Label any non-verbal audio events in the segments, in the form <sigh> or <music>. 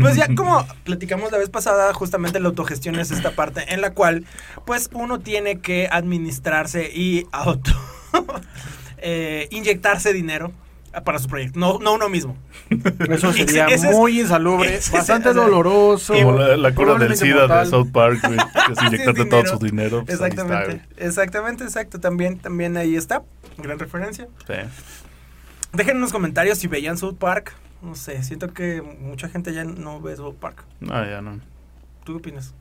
pues ya como platicamos la vez pasada, justamente la autogestión es esta parte en la cual pues uno tiene que administrarse y auto <laughs> eh, inyectarse dinero para su proyecto, no, no uno mismo. Eso sería Ese muy insalubre, ese bastante o sea, doloroso. Como la, la cura del SIDA de. South Park, güey. <laughs> Que es inyectarte Sí, todo su dinero. pues, Exactamente, exactamente, exacto. También, también ahí está. Gran referencia. Sí. Dejen en los comentarios si veían South Park. No sé, siento que mucha gente ya no ve South Park. No, ya no. ¿Tú qué opinas?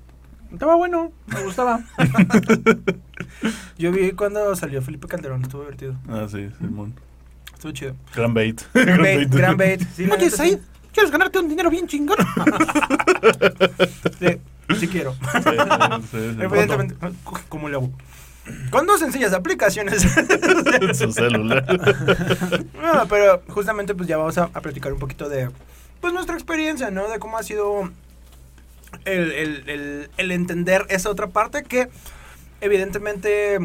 Estaba bueno, me gustaba. <laughs> Yo vi cuando salió Felipe Calderón, estuvo divertido. Ah, sí, Simón. Estuvo chido. Gran bait. Gran <laughs> bait, gran bait. Sí, Oye, Said. ¿quieres ganarte un dinero bien chingón? <laughs> Sí, sí quiero. Sí, sí. Evidentemente, ¿cómo le hago? Con dos sencillas aplicaciones. En <laughs> su celular. No, pero justamente pues ya vamos a, a platicar un poquito de pues nuestra experiencia, ¿no? De cómo ha sido el, el- el- el entender esa otra parte que evidentemente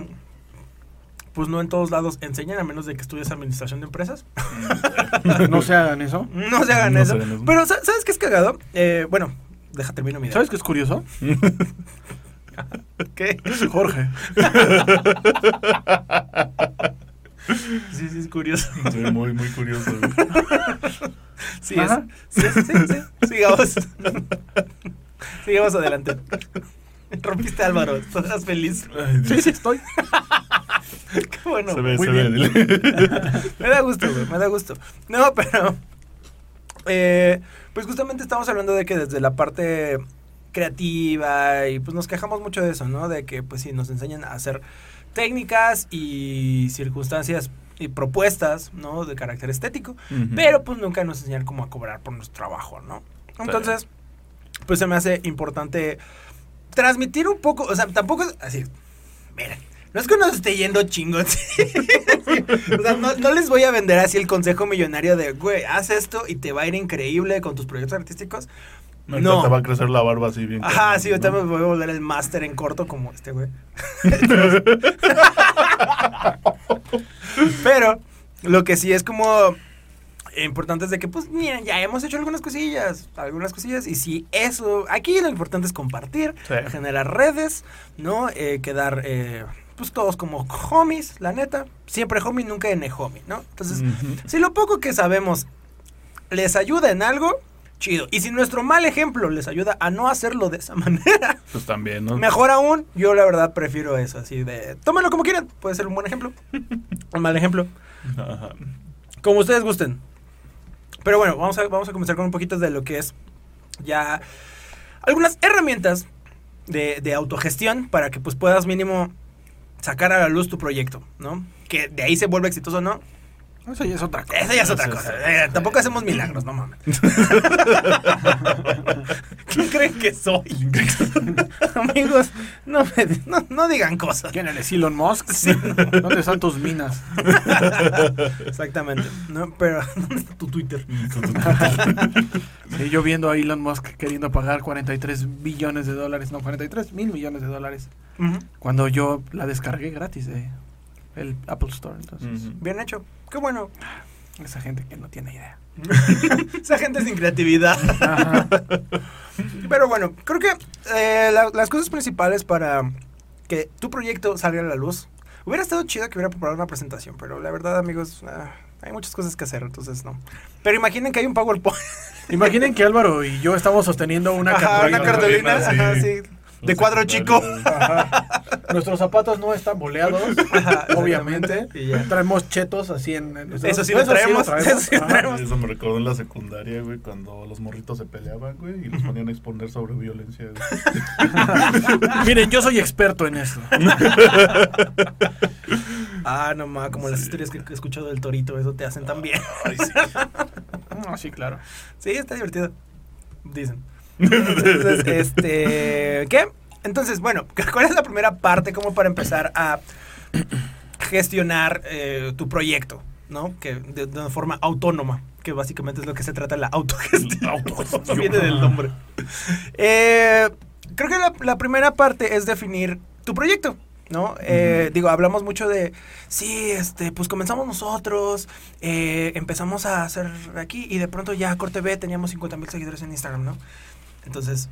pues no en todos lados enseñan a menos de que estudies administración de empresas. <laughs> no se hagan eso. No se hagan No eso. se hagan eso. Pero ¿sa- ¿sabes qué es cagado? Eh, bueno, deja termino mi idea. ¿Sabes qué es curioso? <laughs> qué? Jorge. Sí, sí, es curioso. Sí, muy, muy curioso, güey. Sí, es, sí, sí, sí, sí. Sigamos. Sigamos adelante. Rompiste Álvaro, estás feliz. Ay. Sí, sí, estoy. Qué bueno. Se ve, muy se bien. ve. dile. Me da gusto, güey, me da gusto. No, pero. eh, pues justamente estamos hablando de que desde la parte creativa y pues nos quejamos mucho de eso, ¿no? De que pues sí, nos enseñan a hacer técnicas y circunstancias y propuestas, ¿no? De carácter estético, pero pues nunca nos enseñan cómo a cobrar por nuestro trabajo, ¿no? Entonces, pues se me hace importante transmitir un poco, o sea, tampoco es así, miren, no es que nos esté yendo chingón, <laughs> sí. o sea, no, no les voy a vender así el consejo millonario de, güey, haz esto y te va a ir increíble con tus proyectos artísticos. Ahorita No. te va a crecer la barba así bien. Ajá, sí, ahorita ¿no? me voy a volver el máster en corto como este, güey. <laughs> Pero lo que sí es como importante es de que, pues, miren, ya hemos hecho algunas cosillas, algunas cosillas, y si eso, aquí lo importante es compartir, Sí. generar redes, ¿no? Eh, quedar, eh, pues, todos como homies, la neta, siempre homie, nunca en homie, ¿no? Entonces, si lo poco que sabemos les ayuda en algo, chido. Y si nuestro mal ejemplo les ayuda a no hacerlo de esa <laughs> manera, Pues también, ¿no? mejor aún, yo la verdad prefiero eso, así de, tómenlo como quieran, puede ser un buen ejemplo, <laughs> un mal ejemplo, Ajá. como ustedes gusten. Pero bueno, vamos a, vamos a comenzar con un poquito de lo que es ya algunas herramientas de, de autogestión para que pues puedas mínimo sacar a la luz tu proyecto, ¿no? Que de ahí se vuelve exitoso no, Eso ya es otra cosa. esa ya es otra Eso cosa. es- Eh, tampoco hacemos milagros, no mames. <laughs> ¿Quién creen que soy? <laughs> Amigos, no, me- no, no digan cosas. ¿Quién eres Elon Musk? Sí. ¿Dónde están tus minas? <laughs> Exactamente. No, pero ¿dónde está tu Twitter? Sí, yo viendo a Elon Musk queriendo pagar 43 billones de dólares, no, 43 mil millones de dólares, cuando yo la descargué gratis de el Apple Store. Entonces. Bien hecho. Qué bueno. esa gente que no tiene idea. <laughs> Esa gente sin creatividad. Ajá. Pero bueno, creo que eh, la- las cosas principales para que tu proyecto salga a la luz. Hubiera estado chido que hubiera preparado una presentación, pero la verdad, amigos, ah, hay muchas cosas que hacer, entonces no. Pero imaginen que hay un PowerPoint. Imaginen que Álvaro y yo estamos sosteniendo una Ajá, una cartulina. cartulina, ajá, sí. De cuadro chico. Ajá. Nuestros zapatos no están boleados, <laughs> Ajá, obviamente. Traemos chetos así en... en nuestros- Eso sí lo traemos, eso sí traemos. Eso me recordó en la secundaria, güey, cuando los morritos se peleaban, güey, y los ponían a exponer sobre violencia. güey. <laughs> Miren, yo soy experto en esto. <laughs> Ah, no más, como las historias que he escuchado del torito, eso te hacen también. Ay, sí. Ah, sí, claro. Sí, está divertido. Dicen. Entonces, <laughs> este. ¿Qué? Entonces, bueno, <laughs> ¿cuál es la primera parte como para empezar a gestionar eh, tu proyecto? ¿No? Que de, de una forma autónoma, que básicamente es lo que se trata la autogestión. Autogestión. <laughs> Viene del nombre. Eh, creo que la, la primera parte es definir tu proyecto, ¿no? Eh, digo, hablamos mucho de, sí, este, pues comenzamos nosotros, eh, empezamos a hacer aquí y de pronto ya Corte B teníamos 50 mil seguidores en Instagram, ¿no? Entonces,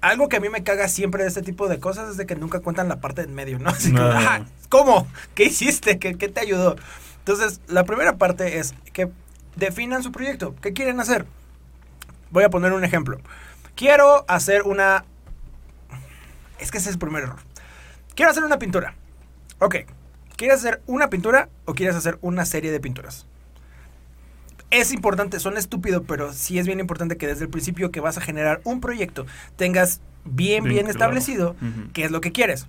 algo que a mí me caga siempre de este tipo de cosas es de que nunca cuentan la parte en medio, ¿no? <laughs> Así que, No. "Ah, ¿cómo? ¿Qué hiciste? ¿Qué, ¿Qué te ayudó? Entonces, la primera parte es que definan su proyecto. ¿Qué quieren hacer? Voy a poner un ejemplo. Quiero hacer una... Es que ese es el primer error. Quiero hacer una pintura. Ok. ¿Quieres hacer una pintura o quieres hacer una serie de pinturas? Es importante, suena estúpido, pero sí es bien importante que desde el principio que vas a generar un proyecto tengas bien, bien, Bien claro. establecido qué es lo que quieres.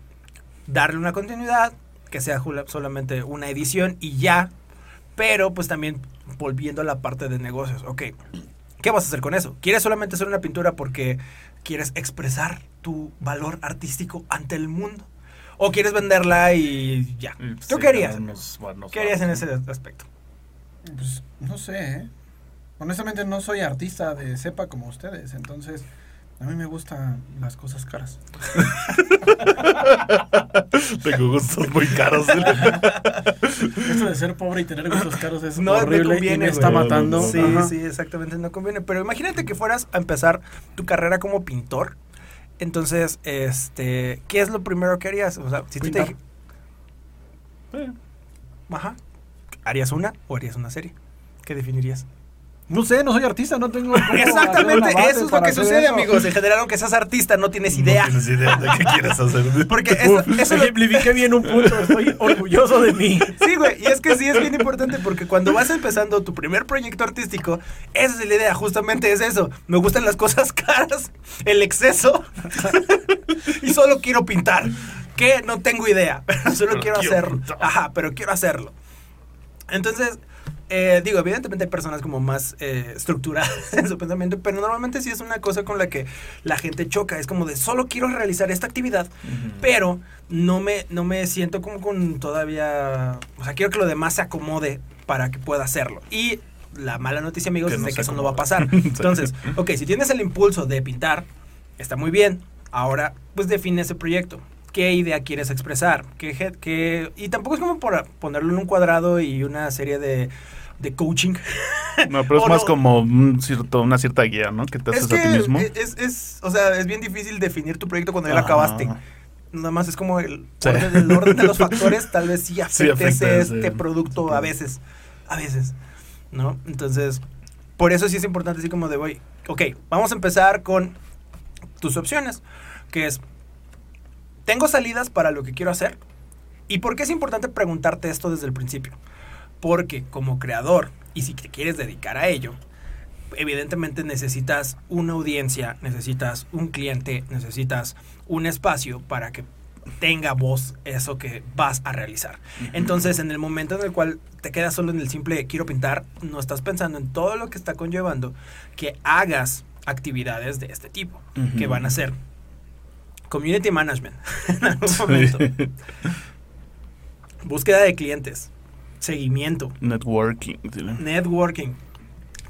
Darle una continuidad, que sea solamente una edición y ya. Pero pues también volviendo a la parte de negocios. Ok, ¿qué vas a hacer con eso? ¿Quieres solamente hacer una pintura porque quieres expresar tu valor artístico ante el mundo? ¿O quieres venderla y ya? Y, ¿Tú sí, qué harías? unos buenos ¿Qué harías en ese aspecto? Pues no sé, ¿eh? Honestamente no soy artista de cepa como ustedes, entonces a mí me gustan las cosas caras. <laughs> Tengo gustos muy caros. <laughs> Esto de ser pobre y tener gustos caros es No, horrible y conviene, me está güey. matando. Sí, Ajá. sí, exactamente, no conviene. Pero imagínate que fueras a empezar tu carrera como pintor. Entonces, este, ¿qué es lo primero que harías? O sea, si tú te dij- Ajá. ¿Harías una o harías una serie? ¿Qué definirías? No sé, no soy artista, no tengo. <laughs> Exactamente, eso es lo que sucede, eso. amigos. En general, aunque seas artista, no tienes idea. No tienes idea de qué quieres hacer. <laughs> Porque eso, eso lo- bien un punto, estoy <laughs> orgulloso de mí. Sí, güey, y es que sí es bien importante porque cuando vas empezando tu primer proyecto artístico, esa es la idea, justamente es eso. Me gustan las cosas caras, el exceso, y solo quiero pintar. Que no tengo idea, pero solo Pero quiero quiero hacerlo. pintar. Ajá, pero quiero hacerlo. Entonces, eh, digo, evidentemente hay personas como más eh, estructuradas <laughs> en su pensamiento, pero normalmente sí es una cosa con la que la gente choca. Es como de solo quiero realizar esta actividad, pero no me, no me siento como con todavía... O sea, quiero que lo demás se acomode para que pueda hacerlo. Y la mala noticia, amigos, Que es de que eso no va a pasar. <laughs> Entonces, ok, si tienes el impulso de pintar, está muy bien. Ahora, pues define ese proyecto. ¿Qué idea quieres expresar? ¿Qué, qué- Y tampoco es como por ponerlo en un cuadrado y una serie de, de coaching. <laughs> No, pero es más no. como un cierto, una cierta guía, ¿no? Que te haces que a ti mismo. es, es- o sea, es bien difícil definir tu proyecto cuando ya lo acabaste. Nada más es como el, Sí. orden, el orden de los <laughs> factores, tal vez sí afecte afecta, ese- sí. este producto a veces. A veces. ¿No? Entonces, por eso sí es importante así como de, voy, ok, vamos a empezar con tus opciones, que es, tengo salidas para lo que quiero hacer. ¿Y por qué es importante preguntarte esto desde el principio? Porque como creador, y si te quieres dedicar a ello, evidentemente necesitas una audiencia, necesitas un cliente, necesitas un espacio para que tenga voz eso que vas a realizar. Entonces, en el momento en el cual te quedas solo en el simple quiero pintar, no estás pensando en todo lo que está conllevando que hagas actividades de este tipo, que van a ser community management. <laughs> En algún momento, búsqueda de clientes, seguimiento, Networking. networking.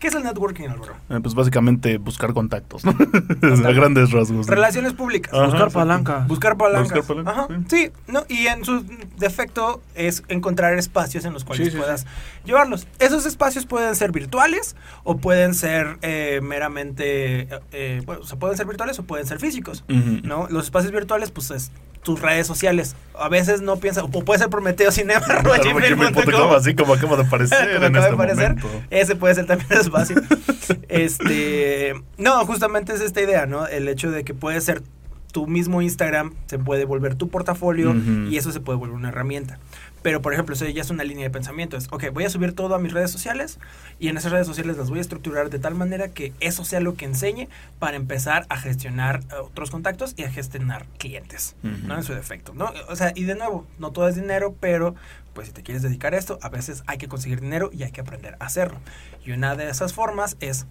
¿Qué es el networking, Álvaro? Eh, pues básicamente buscar contactos, ¿no? <laughs> a grandes rasgos. ¿no? Relaciones públicas. Ajá, Buscar palanca. Buscar palancas. Buscar palancas, Ajá, sí. sí. no, y en su defecto es encontrar espacios en los cuales Sí, sí, puedas llevarlos. Esos espacios pueden ser virtuales o pueden ser eh, meramente, eh, eh, bueno, o sea, pueden ser virtuales o pueden ser físicos. ¿no? Los espacios virtuales, pues es tus redes sociales. A veces no piensas, o puede ser Prometeo Cinema, gmail.com. así como acaba de aparecer Como en acaba este de aparecer. momento. Ese puede ser también el espacio. <laughs> este, no, justamente es esta idea, ¿no? El hecho de que puede ser tu mismo Instagram, se puede volver tu portafolio Ujú. y eso se puede volver una herramienta. Pero, por ejemplo, eso ya es una línea de pensamiento. Es, ok, voy a subir todo a mis redes sociales y en esas redes sociales las voy a estructurar de tal manera que eso sea lo que enseñe para empezar a gestionar eh, otros contactos y a gestionar clientes. ¿no? En su defecto, ¿no? O sea, y de nuevo, no todo es dinero, pero pues si te quieres dedicar a esto, a veces hay que conseguir dinero y hay que aprender a hacerlo. Y una de esas formas es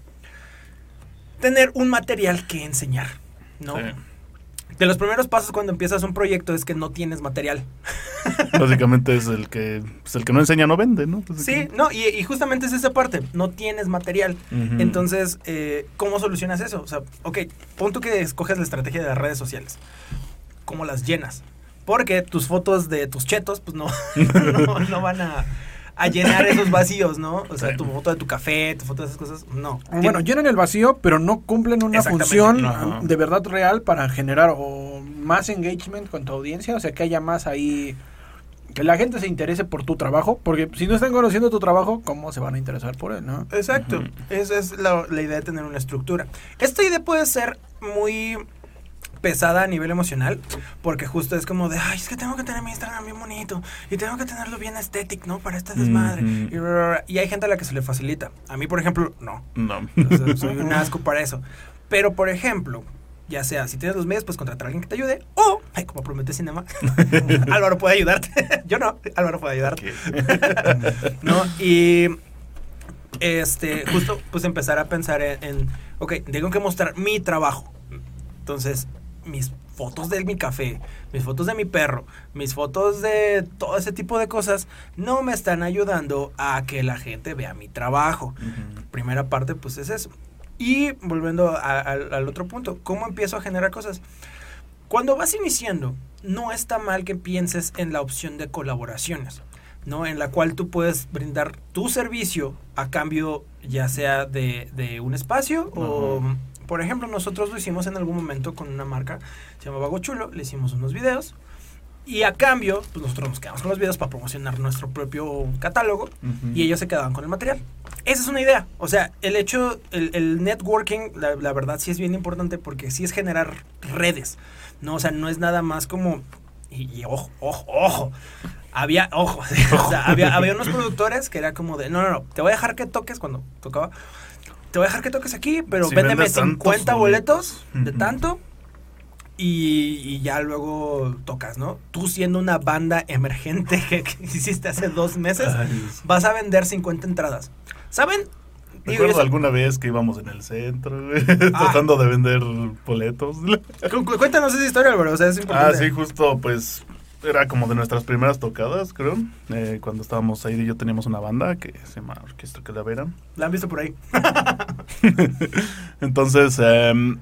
tener un material que enseñar, ¿no? Sí. De los primeros pasos cuando empiezas un proyecto es que no tienes material. <laughs> Básicamente es el que, pues el que no enseña no vende, ¿no? Sí, no, y, y justamente es esa parte, no tienes material. Entonces, eh, ¿cómo solucionas eso? O sea, ok, punto que escoges la estrategia de las redes sociales. ¿Cómo las llenas? Porque tus fotos de tus chetos, pues no, <laughs> no, no van a, a llenar esos <laughs> vacíos, ¿no? O sea, tu foto de tu café, tu foto de esas cosas, no. Bueno, llenan el vacío, pero no cumplen una función de verdad real para generar o más engagement con tu audiencia, o sea, que haya más ahí que la gente se interese por tu trabajo, porque si no están conociendo tu trabajo, ¿cómo se van a interesar por él, no? Exacto. Esa es la, la idea de tener una estructura. Esta idea puede ser muy pesada a nivel emocional, porque justo es como de, ay, es que tengo que tener mi Instagram bien bonito y tengo que tenerlo bien estético, ¿no? Para este desmadre. Y, hay gente a la que se le facilita. A mí, por ejemplo, no. No. Soy un <laughs> asco para eso. Pero, por ejemplo, ya sea, si tienes los medios, pues contratar a alguien que te ayude. O, ay, como promete Cinema, <laughs> Álvaro puede ayudarte. <laughs> Yo no, Álvaro puede ayudarte. ¿no? Y este, justo pues empezar a pensar en, en, ok, tengo que mostrar mi trabajo. Entonces, mis fotos de mi café, mis fotos de mi perro, mis fotos de todo ese tipo de cosas, no me están ayudando a que la gente vea mi trabajo. Primera parte, pues es eso. Y volviendo a- al- al otro punto, ¿cómo empiezo a generar cosas? Cuando vas iniciando, no está mal que pienses en la opción de colaboraciones, ¿no? En la cual tú puedes brindar tu servicio a cambio ya sea de, de un espacio o. por ejemplo, nosotros lo hicimos en algún momento con una marca, se llamaba Gochulo, le hicimos unos videos y a cambio, pues nosotros nos quedamos con los videos para promocionar nuestro propio catálogo Ujú. y ellos se quedaban con el material. Esa es una idea. O sea, el hecho, el, el networking, la, la verdad sí es bien importante porque sí es generar redes. No, o sea, no es nada más como. Y, y ojo, ojo, ojo. Había, ojo, <laughs> o sea, había, había unos productores que era como de, no, no, no, te voy a dejar que toques cuando tocaba. Te voy a dejar que toques aquí, pero Si véndeme vendes tantos 50 boletos de tanto y, y ya luego tocas, ¿no? Tú siendo una banda emergente <laughs> que, que hiciste hace dos meses, Ay, vas a vender 50 entradas. ¿Saben? Recuerdo alguna vez que íbamos en el centro, Ah. <laughs> tratando de vender boletos. cu- cu- cuéntanos esa historia, Álvaro, o sea, es Ah, importante. sí, justo, pues, era como de nuestras primeras tocadas, creo. Eh, cuando estábamos ahí y yo teníamos una banda que se llama Orquesta Calavera. La han visto por ahí. <laughs> Entonces, em,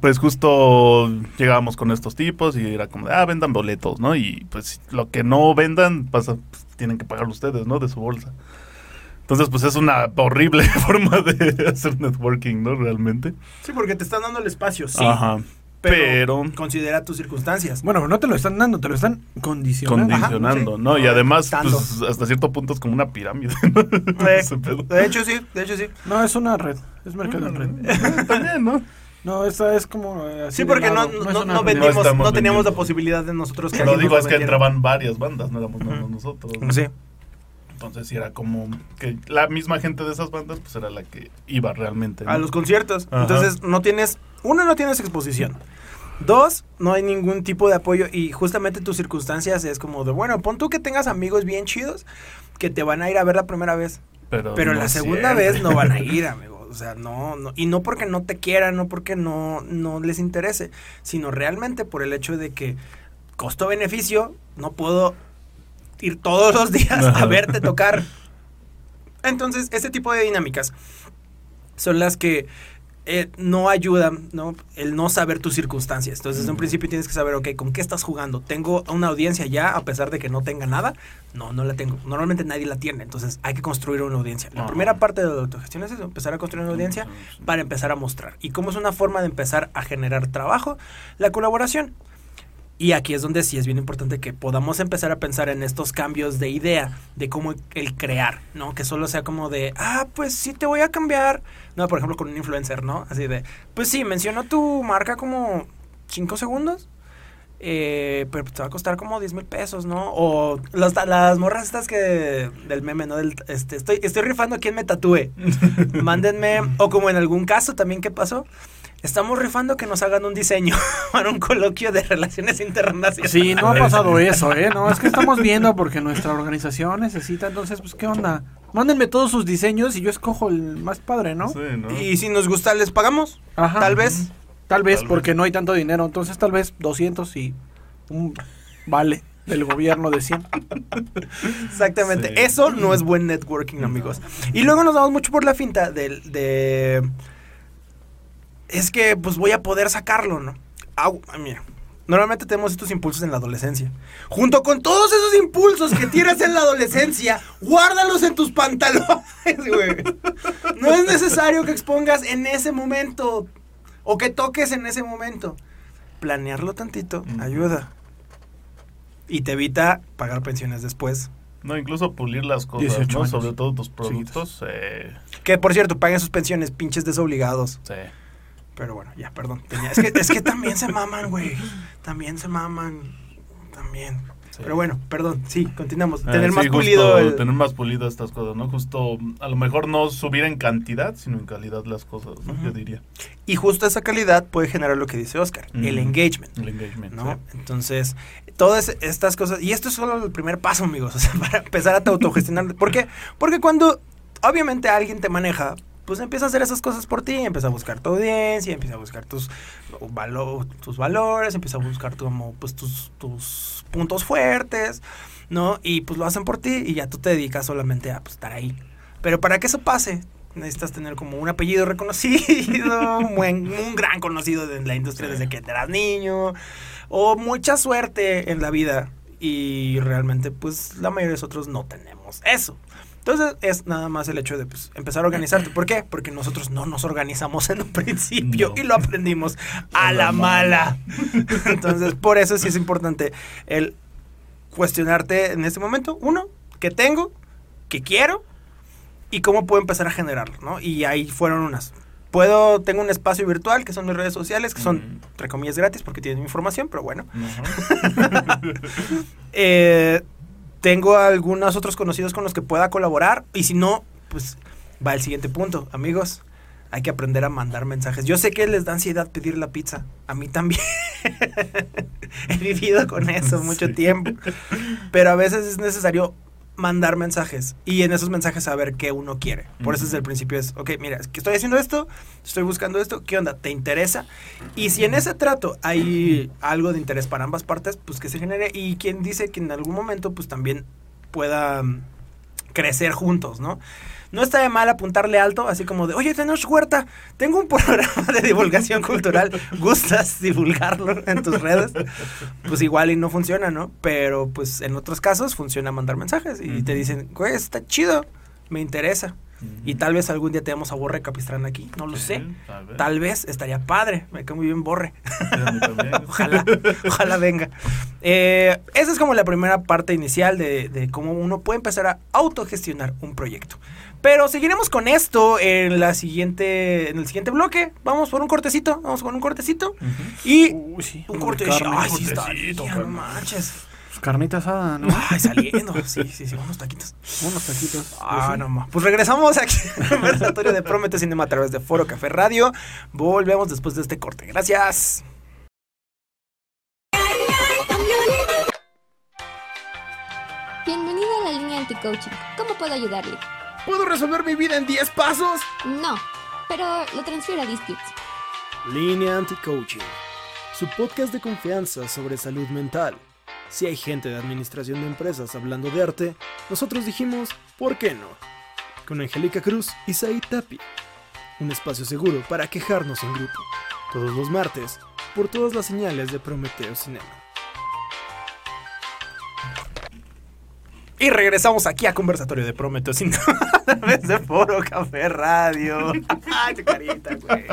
pues justo llegábamos con estos tipos y era como, de, ah, vendan boletos, ¿no? Y pues lo que no vendan, pasa, pues, tienen que pagar ustedes, ¿no? De su bolsa. Entonces, pues es una horrible <laughs> forma de hacer networking, ¿no? Realmente. Sí, porque te están dando el espacio, sí. Ajá. Pero, Pero, considera tus circunstancias. Bueno, no te lo están dando, te lo están condicionando. condicionando, Ajá, sí. ¿no? Y además, pues hasta cierto punto es como una pirámide. Eh, <laughs> de hecho, sí, de hecho, sí. No, es una red, es mercado en red. <laughs> También, ¿no? No, esta es como eh, así Sí, porque no, no, no, vendimos, No teníamos la posibilidad de nosotros que Lo digo es que entraban varias bandas, no éramos Ujú. nosotros. ¿no? Sí. Entonces sí era como que la misma gente de esas bandas pues era la que iba realmente. ¿no? A los conciertos. Ajá. Entonces, no tienes. Uno, no tienes exposición. Dos, no hay ningún tipo de apoyo. Y justamente tus circunstancias es como de, bueno, pon tú que tengas amigos bien chidos que te van a ir a ver la primera vez. pero Pero no la segunda siempre. vez no van a ir, amigo. O sea, no, no. Y no porque no te quieran, no porque no, no les interese, sino realmente por el hecho de que costo-beneficio, no puedo ir todos los días a verte tocar. Entonces, ese tipo de dinámicas son las que eh, no ayudan, ¿no? El no saber tus circunstancias. Entonces, desde un principio tienes que saber, ok, ¿con qué estás jugando? ¿Tengo una audiencia ya, a pesar de que no tenga nada? No, no la tengo. Normalmente nadie la tiene, entonces hay que construir una audiencia. La Ajá. primera parte de la autogestión es eso, empezar a construir una audiencia para empezar a mostrar. ¿Y cómo es una forma de empezar a generar trabajo? La colaboración. Y aquí es donde sí es bien importante que podamos empezar a pensar en estos cambios de idea, de cómo el crear, ¿no? Que solo sea como de, ah, pues sí te voy a cambiar. No, por ejemplo, con un influencer, ¿no? Así de, pues sí, mencionó tu marca como 5 segundos, eh, pero te va a costar como 10 mil pesos, ¿no? O las, las morras estas que, del meme, ¿no? Del, este, estoy, estoy rifando a quien me tatúe. <laughs> Mándenme, o como en algún caso también que pasó, estamos rifando que nos hagan un diseño <laughs> para un coloquio de relaciones internacionales. Sí, no ha pasado eso, ¿eh? No, es que estamos viendo porque nuestra organización necesita, entonces, pues, ¿qué onda? Mándenme todos sus diseños y yo escojo el más padre, ¿no? Sí, ¿no? Y si nos gusta, les pagamos. Ajá. Tal vez. Tal vez, Tal porque vez. no hay tanto dinero, entonces tal vez 200 y un vale del gobierno de 100. Exactamente. Sí. Eso no es buen networking, amigos. Y luego nos damos mucho por la finta del- de, Es que, pues, voy a poder sacarlo, ¿no? Au, ah, mira. Normalmente tenemos estos impulsos en la adolescencia. Junto con todos esos impulsos que tienes en la adolescencia, <laughs> guárdalos en tus pantalones, güey. No es necesario que expongas en ese momento o que toques en ese momento. Planearlo tantito ayuda. Y te evita pagar pensiones después. No, incluso pulir las cosas, 18 ¿no? años. Sobre todo tus productos. Eh, Que por cierto, paguen sus pensiones, pinches desobligados. sí. Pero bueno, ya, perdón. Tenía- es, que, es que también se maman, güey. También se maman. También. Sí. Pero bueno, perdón. Sí, continuamos. Ah, Tener sí, más pulido el... Tener más pulido estas cosas, ¿no? Justo, a lo mejor no subir en cantidad, sino en calidad las cosas. Yo diría. Y justo esa calidad puede generar lo que dice Oscar, el engagement. El engagement. ¿no? sí. Entonces, todas estas cosas, y esto es solo el primer paso, amigos, <laughs> o sea, para empezar a te autogestionar. ¿Por qué? Porque cuando obviamente alguien te maneja, pues empieza a hacer esas cosas por ti, empieza a buscar tu audiencia, empieza a buscar tus, valo- tus valores, empieza a buscar tu, como, pues, tus, tus puntos fuertes, ¿no? Y pues lo hacen por ti y ya tú te dedicas solamente a pues, estar ahí. Pero para que eso pase, necesitas tener como un apellido reconocido, <laughs> un, buen, un gran conocido de la industria Sí. desde que eras niño, o mucha suerte en la vida. Y realmente, pues la mayoría de nosotros no tenemos eso. Entonces es nada más el hecho de pues, empezar a organizarte. ¿Por qué? Porque nosotros no nos organizamos en un principio No. y lo aprendimos a, la, mala. <laughs> Entonces, por eso sí es importante el cuestionarte en este momento, uno, ¿qué tengo? ¿Qué quiero? ¿Y cómo puedo empezar a generarlo? ¿no? Y ahí fueron unas. Puedo, tengo un espacio virtual que son mis redes sociales, que son, Ujú. entre comillas, gratis porque tienen mi información, pero bueno. Ajá. <laughs> Eh, tengo algunos otros conocidos con los que pueda colaborar. Y si no, pues va el siguiente punto. Amigos, hay que aprender a mandar mensajes. Yo sé que les da ansiedad pedir la pizza. A mí también. <laughs> He vivido con eso <laughs> mucho Sí. tiempo. Pero a veces es necesario mandar mensajes y en esos mensajes saber qué uno quiere. Por eso desde el principio es, ok, mira, es que estoy haciendo esto, estoy buscando esto, ¿qué onda? ¿Te interesa? Y si en ese trato hay algo de interés para ambas partes, pues que se genere y quien dice que en algún momento pues también pueda mm, crecer juntos, ¿no? No está de mal apuntarle alto, así como de, oye, tenemos huerta, tengo un <laughs> programa de divulgación cultural, ¿gustas divulgarlo en tus redes? Pues igual y no funciona, ¿no? Pero pues en otros casos funciona mandar mensajes y te dicen, güey, está chido, me interesa. Y tal vez algún día tenemos a Borre Capistrán aquí, no lo Sí, sé. tal vez. Tal vez estaría padre, me cae muy bien Borre. <laughs> Ojalá, ojalá venga. Eh, esa es como la primera parte inicial de, de cómo uno puede empezar a autogestionar un proyecto. Pero seguiremos con esto en la siguiente, en el siguiente bloque. Vamos por un cortecito, vamos con un cortecito. Y Uy, sí. un uno de corte. carne, Ay, sí está cortecito, no manches. Pues carnita asada, ¿no? <laughs> Ay, saliendo. Sí, sí, sí, unos taquitos. Unos taquitos. Ah, Pues sí. no más. Pues regresamos aquí al conversatorio de Promete Cinema a través de Foro Café Radio. Volvemos después de este corte. Gracias. Bienvenido a la línea anti-coaching. ¿Cómo puedo ayudarle? ¿Puedo resolver mi vida en 10 pasos? No, pero lo transfiero a Disputes. Línea Anti-Coaching, su podcast de confianza sobre salud mental. Si hay gente de administración de empresas hablando de arte, nosotros dijimos, ¿por qué no? Con Angélica Cruz y Said Tapi. Un espacio seguro para quejarnos en grupo. Todos los martes, por todas las señales de Prometeo Cinema. Y regresamos aquí a Conversatorio de Prometeo sin <laughs> a través de Foro Café Radio. <laughs> Ay, tu carita, güey.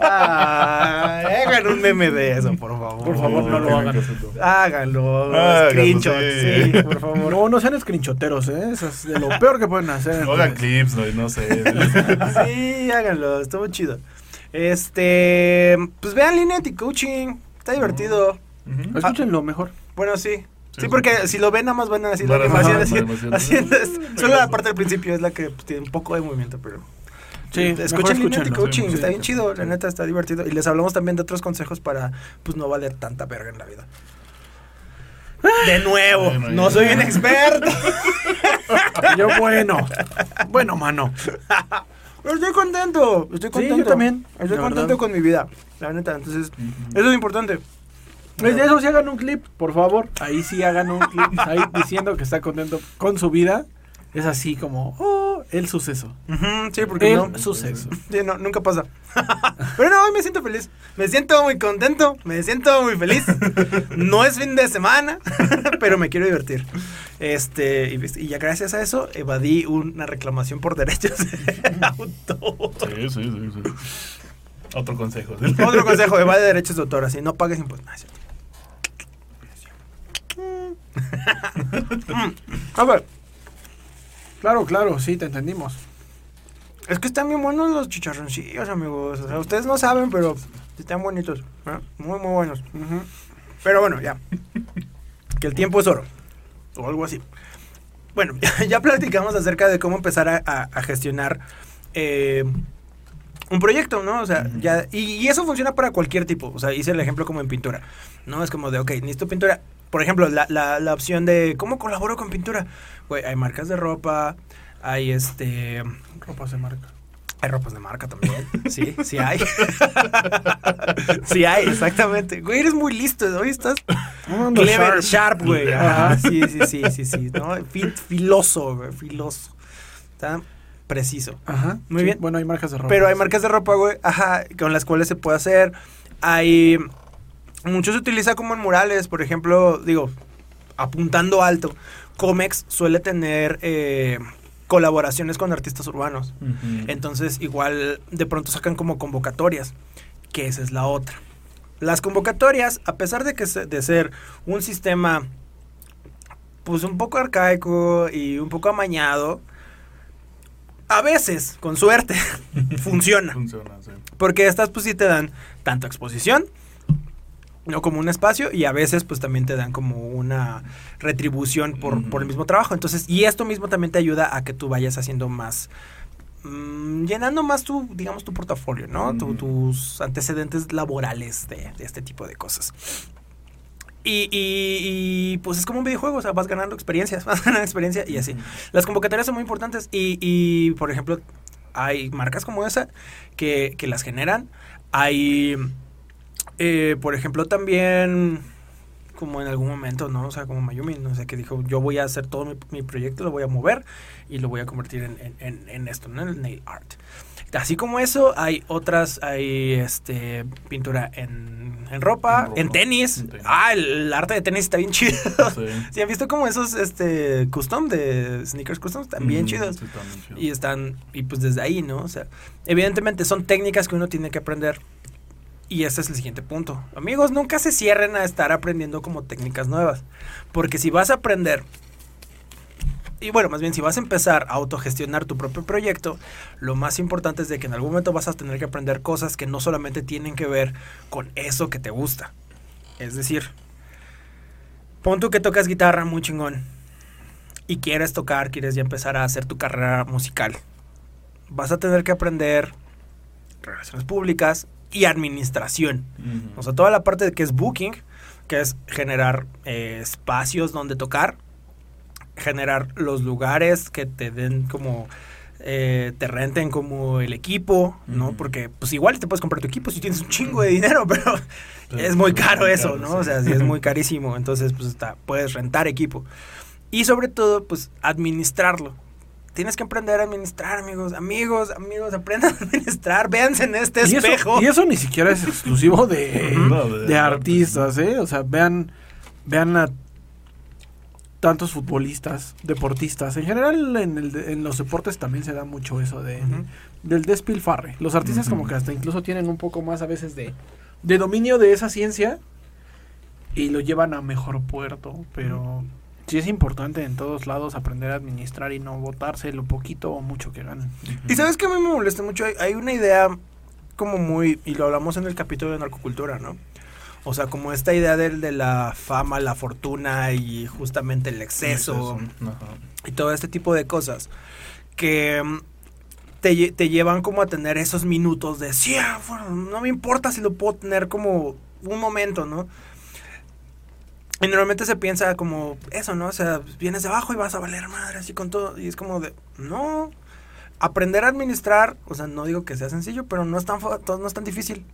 Ay, hagan un meme de eso, por favor. Por favor, no lo hagan. Háganlo. Háganlo, Screenshot, sí. sí, por favor. No, no sean screenchoteros, ¿eh? Eso es de lo peor que pueden hacer. No hagan clips, no, no sé. <laughs> Sí, háganlo, estuvo chido. Este, pues vean Línea Anti-Coaching, está divertido. Ujú. Escúchenlo mejor. Bueno, sí. Sí, Sí, porque si lo ven nada más van a decir la animación. haciendo. Solo la parte del principio es la que pues, tiene un poco de movimiento, pero... Sí, escuchen Línea escúchenlo. Anti-Coaching, Sí, está sí, bien sí, chido, sí. la neta está divertido. Y les hablamos también de otros consejos para, pues, no valer tanta verga en la vida. De nuevo, no soy un experto. <laughs> Yo, bueno. Bueno, mano. Pero estoy contento, estoy Sí, contento. yo también, Estoy la contento verdad. con mi vida, la neta. Entonces, eso es importante. Pues de eso sí hagan un clip, por favor. Ahí sí hagan un clip ahí diciendo que está contento con su vida. Es así como, oh, el suceso. Sí, porque el no. suceso. Sí, no, nunca pasa. <laughs> Pero no, hoy me siento feliz. Me siento muy contento. Me siento muy feliz. No es fin de semana, <laughs> pero me quiero divertir. Este, y, y ya gracias a eso evadí una reclamación por derechos de <laughs> autor. Sí, sí, sí, sí. Otro consejo. Otro consejo, evade derechos de autor, así no pagues impuestos. No, es cierto. Mm. <laughs> A ver, Claro, claro, sí, te entendimos. es que están bien buenos los chicharroncillos, amigos. O sea, ustedes no saben, pero están bonitos. ¿eh? Muy, muy buenos. Pero bueno, ya. Que el tiempo es oro. O algo así. Bueno, <laughs> ya platicamos acerca de cómo empezar a, a- a gestionar eh, un proyecto, ¿no? O sea, ya. Y, y eso funciona para cualquier tipo. O sea, hice el ejemplo como en pintura. ¿No? Es como de, ok, necesito pintura. Por ejemplo, la, la, la opción de cómo colaboro con pintura. Güey, hay marcas de ropa, hay este. Ropas de marca. Hay ropas de marca también. Sí, sí hay. <laughs> sí hay, exactamente. Güey, eres muy listo, ¿no? Estás clever, sharp. güey. <laughs> Ajá. Sí, sí, sí, sí, sí. ¿no? Fil- filoso, güey, filoso. Está preciso. Ajá. Muy sí. bien. Bueno, hay marcas de ropa. Pero hay marcas de ropa, güey, ajá, con las cuales se puede hacer. Hay. Mucho se utiliza como en murales, por ejemplo, digo, apuntando alto. Comex suele tener eh, colaboraciones con artistas urbanos. Entonces, igual de pronto sacan como convocatorias, que esa es la otra. Las convocatorias, a pesar de que se- de ser un sistema pues un poco arcaico y un poco amañado, a veces, con suerte, <laughs> funciona. Funciona, sí. Porque estas pues sí te dan tanto exposición, no como un espacio, y a veces pues también te dan como una retribución por, por el mismo trabajo. Entonces, y esto mismo también te ayuda a que tú vayas haciendo más, mm, llenando más tu, digamos, tu portafolio, ¿no? Tu- tus antecedentes laborales de, de este tipo de cosas. Y, y- y, pues es como un videojuego, o sea, vas ganando experiencias, <laughs> vas ganando experiencia y así. Las convocatorias son muy importantes y, y, por ejemplo, hay marcas como esa que, que las generan. Hay, eh, por ejemplo, también como en algún momento, ¿no? O sea, como Mayumi, no sé, que dijo, yo voy a hacer todo mi, mi proyecto, lo voy a mover y lo voy a convertir en, en- en- en esto, ¿no? En el nail art. Así como eso, hay otras, hay este pintura en, en ropa, En ropa, en tenis. en tenis. Ah, el, el arte de tenis está bien chido. Sí. <laughs> ¿Sí han visto como esos este custom de sneakers custom? Están bien Ujú, chidos. sí, están bien chidos. Y están, y pues desde ahí, ¿no? O sea, evidentemente son técnicas que uno tiene que aprender. Y ese es el siguiente punto. Amigos, nunca se cierren a estar aprendiendo como técnicas nuevas. Porque si vas a aprender, y bueno, más bien si vas a empezar a autogestionar tu propio proyecto, lo más importante es de que en algún momento vas a tener que aprender cosas que no solamente tienen que ver con eso que te gusta. Es decir, pon tú que tocas guitarra muy chingón y quieres tocar, quieres ya empezar a hacer tu carrera musical. Vas a tener que aprender relaciones públicas y administración. O sea, toda la parte de que es booking, que es generar eh, espacios donde tocar, generar los lugares que te den como eh, te renten como el equipo, ¿no? Porque pues igual te puedes comprar tu equipo si tienes un chingo de dinero, <laughs> pero Pero es muy caro muy eso, caro, ¿no? sí. O sea, sí es muy <laughs> carísimo, entonces pues está, puedes rentar equipo. Y sobre todo, pues administrarlo. Tienes que aprender a administrar, amigos, amigos, amigos, aprendan a administrar, véanse en este Y espejo. eso, y eso ni siquiera es exclusivo de. <laughs> No, de- artistas, ¿eh? O sea, vean, vean a tantos futbolistas, deportistas. En general, en, el en los deportes también se da mucho eso de, del despilfarre. Los artistas como que hasta incluso tienen un poco más a veces de, de dominio de esa ciencia y lo llevan a mejor puerto, pero... Sí es importante en todos lados aprender a administrar y no botarse lo poquito o mucho que ganen. Y sabes que a mí me molesta mucho, hay, una idea como muy, y lo hablamos en el capítulo de narcocultura, ¿no? O sea, como esta idea del de la fama, la fortuna y justamente el exceso y todo este tipo de cosas que mm, te, te llevan como a tener esos minutos de, sí, ah, bueno, no me importa si lo puedo tener como un momento, ¿no? Y normalmente se piensa como eso, ¿no? O sea, vienes de abajo y vas a valer madre así con todo. Y es como de, no, aprender a administrar, o sea, no digo que sea sencillo, pero no es tan, fa- no es tan difícil.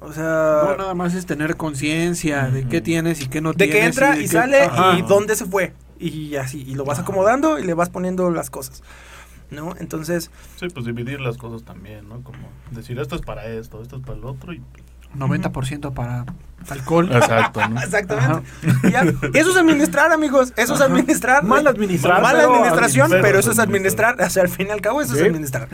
O sea, No, nada más es tener conciencia de qué tienes y qué no de tienes. que entra de y, qué- sale Ajá. y dónde se fue. Y así, y lo vas Ajá. acomodando y le vas poniendo las cosas. ¿no? Entonces, Sí, pues dividir las cosas también, ¿no? Como decir, esto es para esto, esto es para el otro. Y... 90% para alcohol. Exacto, <laughs> ¿no? exactamente. Ya, Eso es administrar, amigos. Eso es administrar. Mal administrar, Mala pero administración, administrar. pero eso es administrar. O sea, al fin y al cabo, eso es administrar.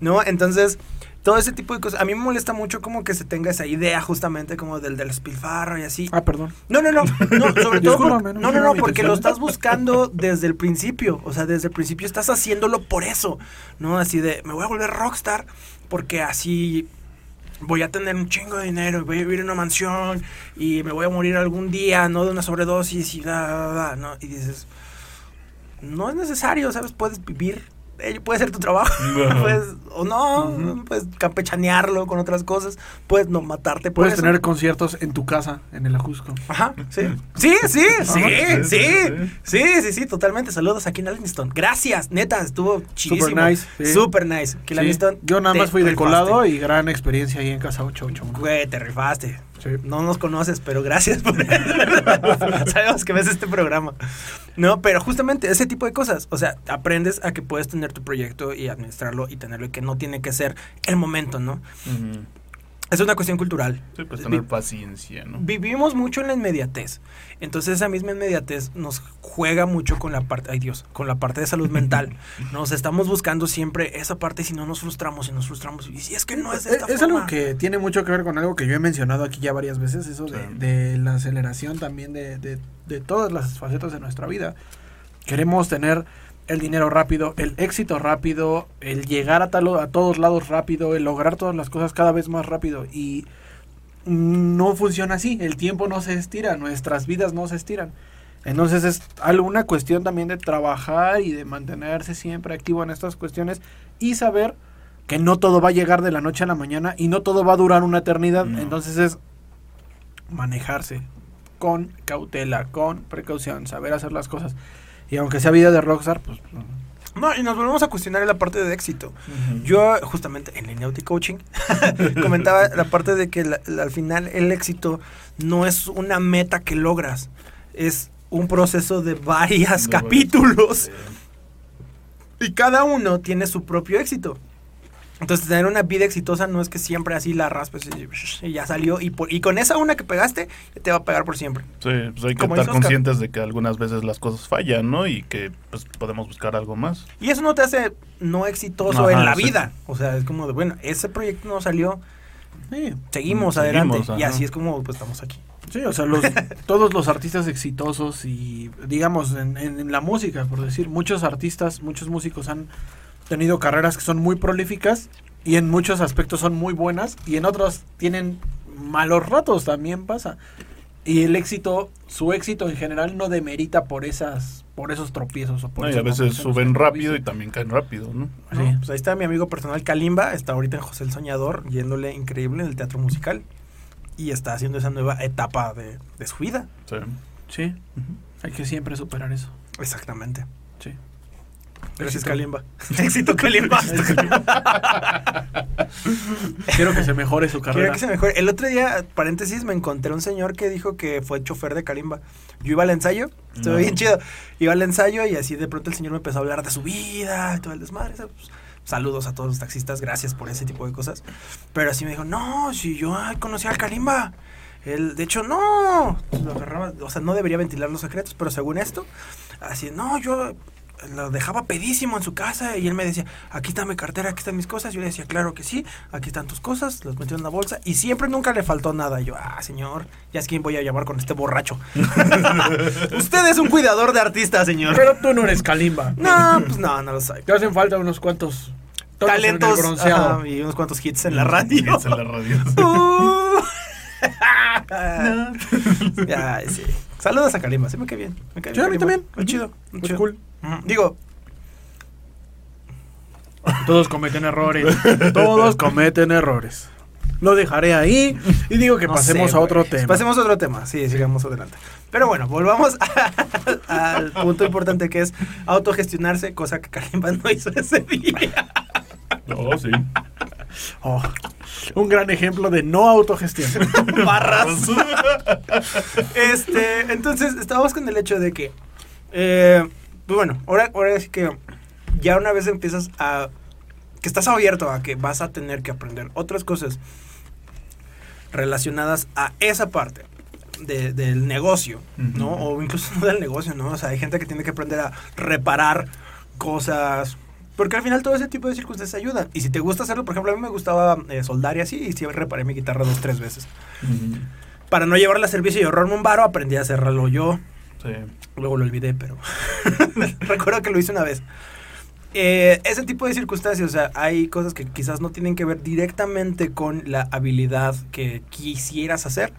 ¿No? Entonces, todo ese tipo de cosas. A mí me molesta mucho como que se tenga esa idea justamente como del del despilfarro y así. Ah, perdón. No, no, no. no sobre todo. Por- no no, no, porque lo estás buscando desde el principio. O sea, desde el principio estás haciéndolo por eso. ¿No? Así de, me voy a volver rockstar porque así voy a tener un chingo de dinero voy a vivir en una mansión y me voy a morir algún día, ¿no? De una sobredosis y bla, bla, bla, ¿no? Y dices, no es necesario, ¿sabes? Puedes vivir. Ello puede ser tu trabajo, <laughs> puedes, o no, puedes campechanearlo con otras cosas, puedes no matarte por Puedes eso. tener conciertos en tu casa, en el Ajusco. Ajá, sí. Sí, sí, sí, sí, sí. sí. Sí, sí, totalmente. Saludos aquí en Livingston. Gracias, neta, estuvo chidísimo. Super nice, sí. Super nice. Sí. Yo nada más fui de colado y gran experiencia ahí en Casa 881. Güey, te rifaste. Sí. No nos conoces, pero gracias por... <laughs> Sabemos que ves este programa. No, pero justamente ese tipo de cosas. O sea, aprendes a que puedes tener tu proyecto y administrarlo y tenerlo y que no tiene que ser el momento, ¿no? Es una cuestión cultural. Sí, pues Vi- tener paciencia, ¿no? Vivimos mucho en la inmediatez. Entonces esa misma inmediatez nos juega mucho con la parte, ay Dios, con la parte de salud mental. <laughs> Nos estamos buscando siempre esa parte y si no nos frustramos y nos frustramos. Y si es que no es de Es, esta es forma. algo que tiene mucho que ver con algo que yo he mencionado aquí ya varias veces, eso de, de la aceleración también de, de- de todas las facetas de nuestra vida. Queremos tener el dinero rápido, el éxito rápido, el llegar a, tal, a todos lados rápido, el lograr todas las cosas cada vez más rápido. Y no funciona así, el tiempo no se estira, nuestras vidas no se estiran. Entonces es alguna cuestión también de trabajar y de mantenerse siempre activo en estas cuestiones y saber que no todo va a llegar de la noche a la mañana y no todo va a durar una eternidad. No. Entonces es manejarse con cautela, con precaución, saber hacer las cosas. Y aunque sea vida de rockstar, pues... No, y nos volvemos a cuestionar en la parte de éxito. Yo, justamente en Lineauti Coaching, <laughs> comentaba la parte de que la- la- al final el éxito no es una meta que logras, es un proceso de varios capítulos y cada uno tiene su propio éxito. Entonces, tener una vida exitosa no es que siempre así la raspes y, y ya salió. Y, por- y con esa una que pegaste, te va a pegar por siempre. Sí, pues hay que Como estar conscientes de que algunas veces las cosas fallan, ¿no? Y que pues podemos buscar algo más. Y eso no te hace no exitoso Ajá, en la sí. vida. O sea, es como de, bueno, ese proyecto no salió, Sí, seguimos Mm, adelante. y así es como pues estamos aquí. Sí, o sea, los, <laughs> todos los artistas exitosos y, digamos, en, en- en la música, por decir, muchos artistas, muchos músicos han tenido carreras que son muy prolíficas y en muchos aspectos son muy buenas y en otros tienen malos ratos, también pasa. Y el éxito, su éxito en general no demerita por esas, por esos tropiezos o por No, y a veces suben rápido y también caen rápido, ¿no? ¿no? Sí. Pues ahí está mi amigo personal Kalimba, está ahorita en José el Soñador, yéndole increíble en el teatro musical. Y está haciendo esa nueva etapa de, de su vida. Sí. Sí, hay que siempre superar eso. Exactamente. Sí. Gracias. Kalimba. Éxito, Kalimba. <laughs> <laughs> Quiero que se mejore su Quiero carrera. que se mejore. El otro día, paréntesis, me encontré un señor que dijo que fue chofer de Kalimba. Yo iba al ensayo, estuvo No. bien chido. Iba al ensayo y así de pronto el señor me empezó a hablar de su vida y todo el desmadre. Pues, saludos a todos los taxistas, gracias por ese tipo de cosas. Pero así me dijo, no, si yo ay, conocí al Kalimba. Él, de hecho, no. Lo agarraba, o sea, no debería ventilar los secretos, pero según esto, así, no, yo lo dejaba pedísimo en su casa y él me decía, aquí está mi cartera, aquí están mis cosas. Yo le decía, claro que sí, aquí están tus cosas, los metió en la bolsa y siempre nunca le faltó nada. Yo, ah, señor, ya es quien voy a llamar con este borracho. <laughs> Usted es un cuidador de artistas, señor. Pero tú no eres Kalimba. No, pues no, no lo soy. Te hacen falta unos cuantos Talentos ajá, y unos cuantos hits en la radio. Hits en la radio. <laughs> Uh. <laughs> ya, sí. Saludos a Kalimba, sí me cae bien. Me cae Sí, a mí también. Muy chido. muy Pues chido. cool. Digo, Todos cometen errores. Todos cometen errores. Lo dejaré ahí y digo que no pasemos sé, a otro tema. Pasemos a otro tema, sí, sigamos adelante. Pero bueno, volvamos a- <laughs> al punto importante que es autogestionarse, cosa que Kalimba no hizo ese día. No, sí. Oh, un gran ejemplo de no autogestión. <laughs> Barras. este, entonces estábamos con el hecho de que, eh, pues bueno, ahora, ahora sí que ya una vez empiezas a... que estás abierto a que vas a tener que aprender otras cosas relacionadas a esa parte de- del negocio, ¿no? O incluso <laughs> no del negocio, ¿no? O sea, hay gente que tiene que aprender a reparar cosas. Porque al final todo ese tipo de circunstancias ayudan. Y si te gusta hacerlo, por ejemplo, a mí me gustaba eh, soldar y así, y sí reparé mi guitarra dos, tres veces. Para no llevarla a servicio y ahorrarme un varo, aprendí a hacerlo yo. Sí. Luego lo olvidé, pero <laughs> recuerdo que lo hice una vez. Eh, ese tipo de circunstancias, o sea, hay cosas que quizás no tienen que ver directamente con la habilidad que quisieras hacer,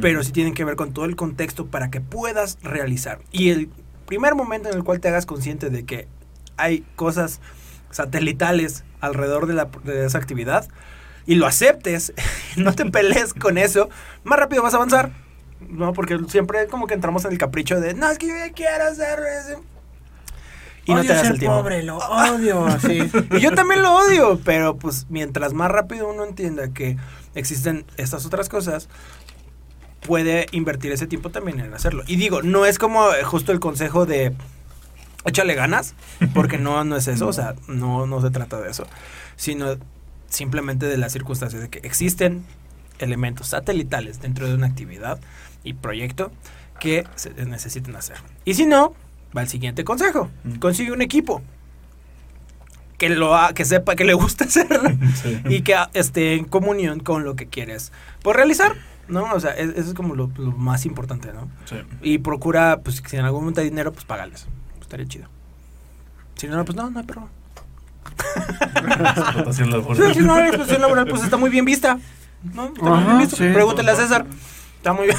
pero sí tienen que ver con todo el contexto para que puedas realizar. Y el primer momento en el cual te hagas consciente de que hay cosas satelitales alrededor de, la, de esa actividad y lo aceptes, <laughs> no te pelees con eso, más rápido vas a avanzar. No, porque siempre como que entramos en el capricho de, no, es que yo ya quiero hacer eso. Y no te das ser el tiempo. pobre, lo odio, <laughs> así. Y yo también lo odio, pero pues mientras más rápido uno entienda que existen estas otras cosas, puede invertir ese tiempo también en hacerlo. Y digo, no es como eh, justo el consejo de échale ganas, <laughs> porque no, no es eso, o sea, no, no se trata de eso, sino simplemente de las circunstancias de que existen elementos satelitales dentro de una actividad y proyecto que se necesiten hacer. Y si no, va el siguiente consejo. Mm. Consigue un equipo que lo ha- que sepa que le gusta <laughs> hacerlo Sí. y que esté en comunión con lo que quieres por realizar, ¿no? O sea, es- eso es como lo, lo más importante, ¿no? Sí. Y procura, pues, si en algún momento hay dinero, pues págales. Estaría chido. Si no, pues no, no hay problema. Explotación Sí, laboral. si no hay expresión laboral, pues está muy bien vista. ¿No? Está muy bien vista. sí. Pregúntale a César. Está muy bien.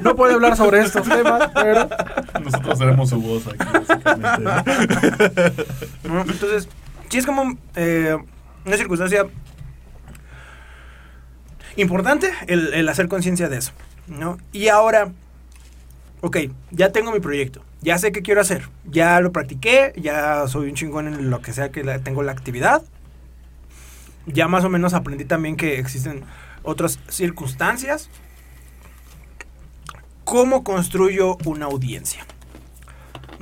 No puede hablar sobre estos temas, pero... Nosotros seremos su voz aquí, básicamente. Entonces, sí es como eh, una circunstancia importante el, el hacer conciencia de eso, ¿no? Y ahora, ok, ya tengo mi proyecto, ya sé qué quiero hacer, ya lo practiqué, ya soy un chingón en lo que sea que la- tengo la actividad, ya más o menos aprendí también que existen otras circunstancias. ¿Cómo construyo una audiencia?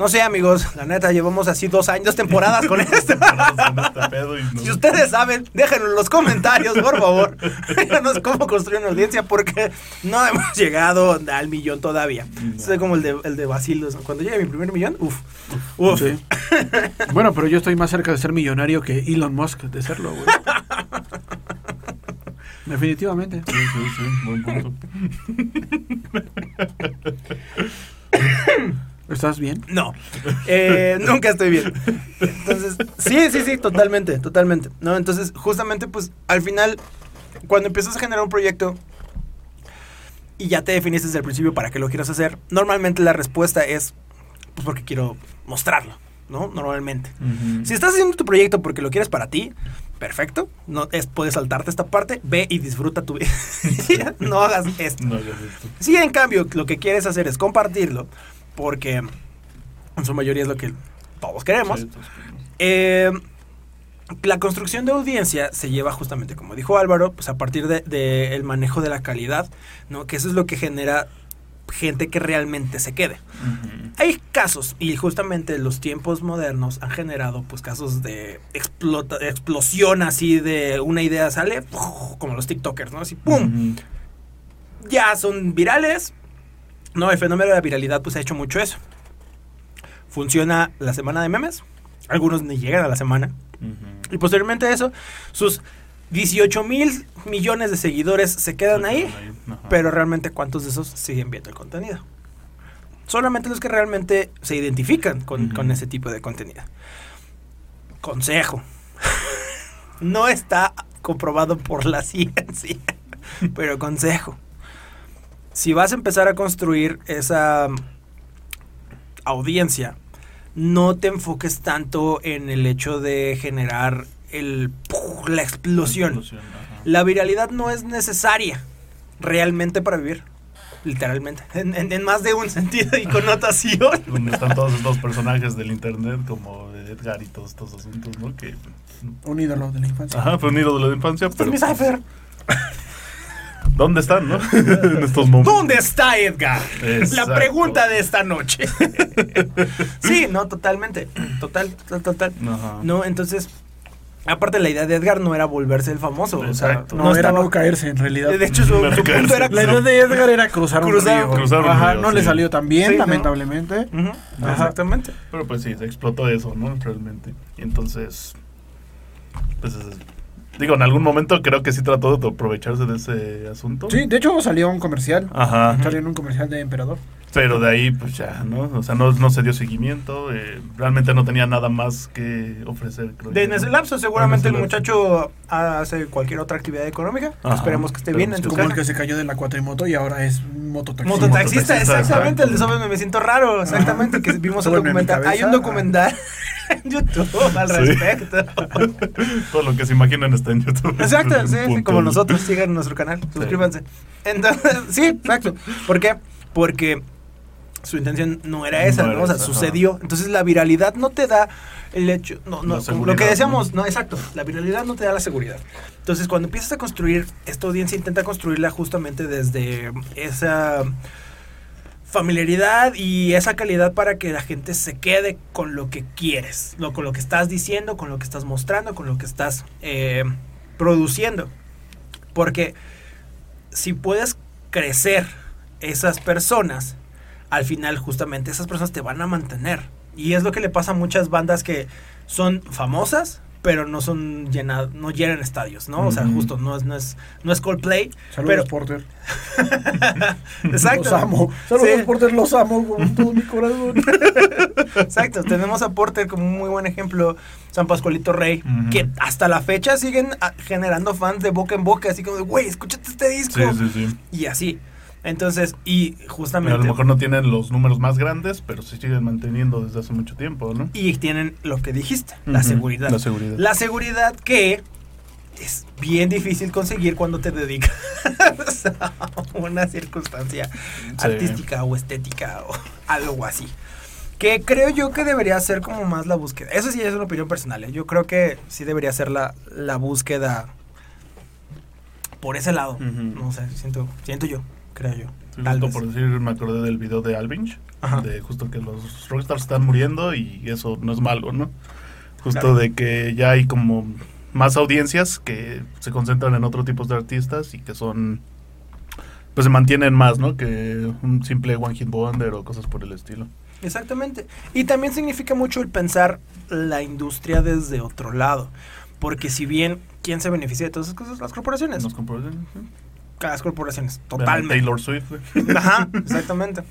No sé, amigos, la neta, llevamos así dos años, temporadas con <laughs> esto. Este Si ustedes saben, déjenlo en los comentarios, por favor. <laughs> Díganos cómo construir una audiencia, porque no hemos llegado al millón todavía. Soy como el de, el de Basilos. Cuando llegue mi primer millón, uff. Uf. Sí. <laughs> Bueno, pero yo estoy más cerca de ser millonario que Elon Musk de serlo, güey. Definitivamente. Sí, sí, sí, buen punto. ¿Estás bien? No, eh, <laughs> nunca estoy bien. Entonces, sí, sí, sí, totalmente, totalmente. No, entonces, justamente, pues, al final, cuando empiezas a generar un proyecto y ya te definiste desde el principio para qué lo quieras hacer, normalmente la respuesta es, pues, porque quiero mostrarlo, ¿no? Normalmente. Si estás haciendo tu proyecto porque lo quieres para ti, perfecto. No, es, puedes saltarte esta parte, ve y disfruta tu vida. <laughs> <laughs> no hagas esto. No hagas esto. Si en cambio lo que quieres hacer es compartirlo, porque en su mayoría es lo que todos queremos, Sí, eh, la construcción de audiencia se lleva justamente, como dijo Álvaro, pues a partir del de, el manejo de la calidad, ¿no? Que eso es lo que genera gente que realmente se quede. Hay casos, y justamente los tiempos modernos han generado pues casos de explota, explosión así de una idea sale, ¡puf! como los TikTokers, ¿no? Así, ¡pum! Ya son virales. No, el fenómeno de la viralidad pues ha hecho mucho eso. Funciona la semana de memes. Algunos ni llegan a la semana. Y posteriormente a eso, sus 18 mil millones de seguidores se quedan ahí. Pero realmente cuántos de esos siguen viendo el contenido. Solamente los que realmente se identifican con, con ese tipo de contenido. Consejo. <laughs> no está comprobado por la <laughs> ciencia. pero consejo. Si vas a empezar a construir esa mm, audiencia, no te enfoques tanto en el hecho de generar el, la explosión. La viralidad no es necesaria realmente para vivir. Literalmente. En, en- en más de un sentido y connotación. <laughs> Donde están todos estos personajes del internet, como Edgar y todos estos asuntos, ¿no? Que. Un ídolo de la infancia. Ajá, fue un ídolo de la infancia, Este es pero. mi cipher. <laughs> ¿Dónde están, no? <laughs> en estos momentos. ¿Dónde está Edgar? Exacto. La pregunta de esta noche. <laughs> sí, no, totalmente. Total, total, total. Ajá. No, entonces, aparte la idea de Edgar no era volverse el famoso. O sea, Exacto. No, era estaba- no caerse en realidad. De hecho, su, No punto era La idea de Edgar era cruzar un Cruzar- río. cruzar un Ajá, río, no le salió tan bien, Sí, ¿no? lamentablemente. Ajá. Exactamente. Pero pues sí, se explotó eso, ¿no? Realmente. Y entonces, pues es- digo, en algún momento creo que sí trató de aprovecharse de ese asunto. Sí, de hecho salió un comercial. Ajá. Salió en un comercial de Emperador. Pero de ahí, pues ya, ¿no? O sea, no, no se dio seguimiento. eh, realmente no tenía nada más que ofrecer, creo De en ese lapso, seguramente En el muchacho hace cualquier otra actividad económica. Ajá. Esperemos que esté bien en Esperemos su Como el que se cayó de la cuatrimoto y ahora es mototaxista. Mototaxista, exactamente, el de. Sobes me siento raro, exactamente, que vimos mi documental. Hay un documental <laughs> en YouTube al Sí. respecto. <laughs> Todo lo que se imaginan está en YouTube. Exacto, <laughs> Un sí, punto. como nosotros, sigan nuestro canal, suscríbanse. Entonces, sí, exacto. ¿Por qué? Porque su intención no era esa, No ¿no? era O sea, esa, ajá. sucedió. Entonces la viralidad no te da el hecho, no, no, lo que decíamos, ¿no? no, exacto, la viralidad no te da la seguridad. Entonces cuando empiezas a construir, esta audiencia intenta construirla justamente desde esa familiaridad y esa calidad para que la gente se quede con lo que quieres, lo, con lo que estás diciendo, con lo que estás mostrando, con lo que estás eh, produciendo. Porque si puedes crecer esas personas, al final justamente esas personas te van a mantener. Y es lo que le pasa a muchas bandas que son famosas, pero no son llenadas, no llenan estadios, ¿no? O sea, justo no es, no es, no es Coldplay, Saludos, pero Porter. <laughs> exacto. Los amo. Saludos, Sí. Porter, los amo con todo mi corazón. <laughs> Exacto, tenemos a Porter como un muy buen ejemplo, San Pascualito Rey, que hasta la fecha siguen ah, generando fans de boca en boca, así como de, güey, escúchate este disco. Sí, sí, sí. Y así. Entonces, y A justamente... lo mejor no tienen los números más grandes, pero se siguen manteniendo desde hace mucho tiempo, ¿no? Y tienen lo que dijiste, la seguridad. La seguridad. La seguridad que es bien difícil conseguir cuando te dedicas <laughs> a una circunstancia Sí. artística o estética o algo así. Que creo yo que debería ser como más la búsqueda. Eso sí es una opinión personal. ¿eh? Yo creo que sí debería ser la, la búsqueda por ese lado. No sé, siento, siento yo, creo yo. Sí, Tal vez. por decir, me acordé del video de Alvinch, Ajá. de justo que los rockstars están muriendo y eso no es malo, ¿no? Justo Claro. de que ya hay como más audiencias que se concentran en otro tipo de artistas y que son pues se mantienen más, ¿no? Que un simple one hit wonder o cosas por el estilo. Exactamente. Y también significa mucho el pensar la industria desde otro lado. Porque si bien, ¿quién se beneficia de todas esas cosas? Las corporaciones. Las corporaciones, Vean a totalmente. Taylor Swift. güey. Ajá, <laughs> exactamente.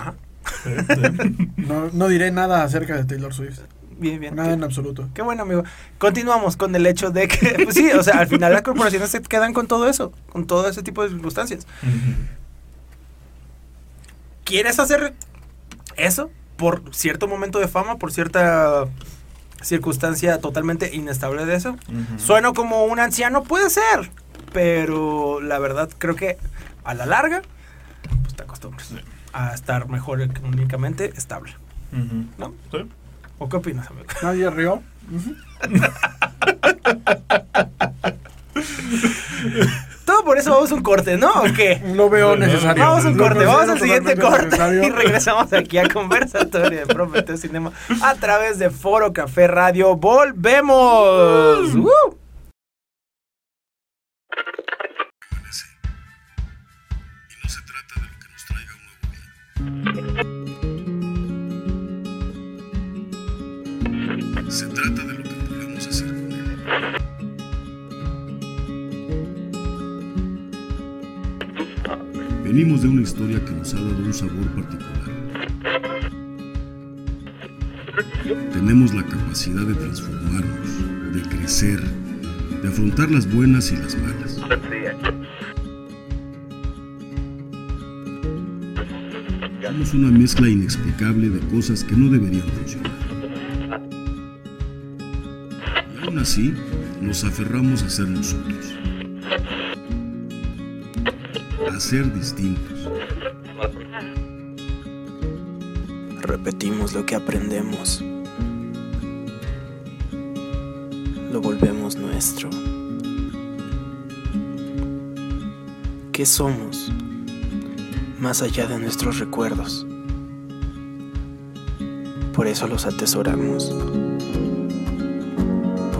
Ajá. Sí, sí. No, no diré nada acerca de Taylor Swift. Bien, bien. Nada Qué, en absoluto. qué bueno, amigo. Continuamos con el hecho de que, pues sí, o sea, al final las corporaciones se quedan con todo eso, con todo ese tipo de circunstancias. ¿Quieres hacer eso por cierto momento de fama, por cierta circunstancia totalmente inestable de eso? Ujú. ¿Sueno como un anciano? Puede ser. Pero la verdad creo que a la larga, pues te acostumbras Sí. a estar mejor económicamente estable. ¿No? Sí. ¿O qué opinas, amigo? Nadie rió. Todo por eso vamos a un corte, ¿no? ¿O qué? Lo veo necesario. Vamos a un corte, vamos al siguiente corte necesario. y regresamos aquí a Conversatorio de Prometeo Cinema a través de Foro Café Radio. ¡Volvemos! ¡Uh! Se trata de lo que podemos hacer con él. Venimos de una historia que nos ha dado un sabor particular. Tenemos la capacidad de transformarnos, de crecer, de afrontar las buenas y las malas. Somos una mezcla inexplicable de cosas que no deberían funcionar. Así, nos aferramos a ser nosotros. A ser distintos. Repetimos lo que aprendemos. Lo volvemos nuestro. qué somos, más allá de nuestros recuerdos. Por eso los atesoramos.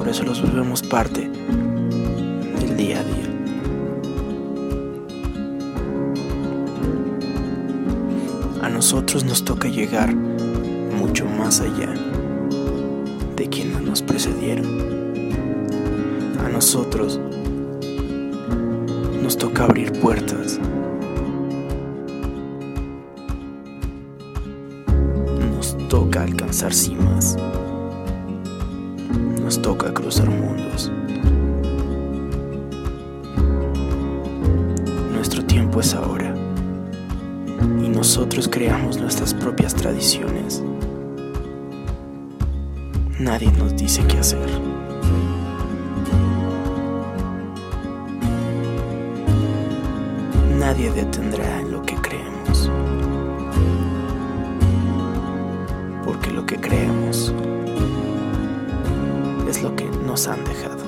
Por eso los volvemos parte del día a día. A nosotros nos toca llegar mucho más allá de quienes nos precedieron. A nosotros nos toca abrir puertas. Nos toca alcanzar cimas. Nos toca cruzar mundos. Nuestro tiempo es ahora. Y nosotros creamos nuestras propias tradiciones. Nadie nos dice qué hacer. Nadie detendrá lo que creemos. Porque lo que creemos nos han dejado.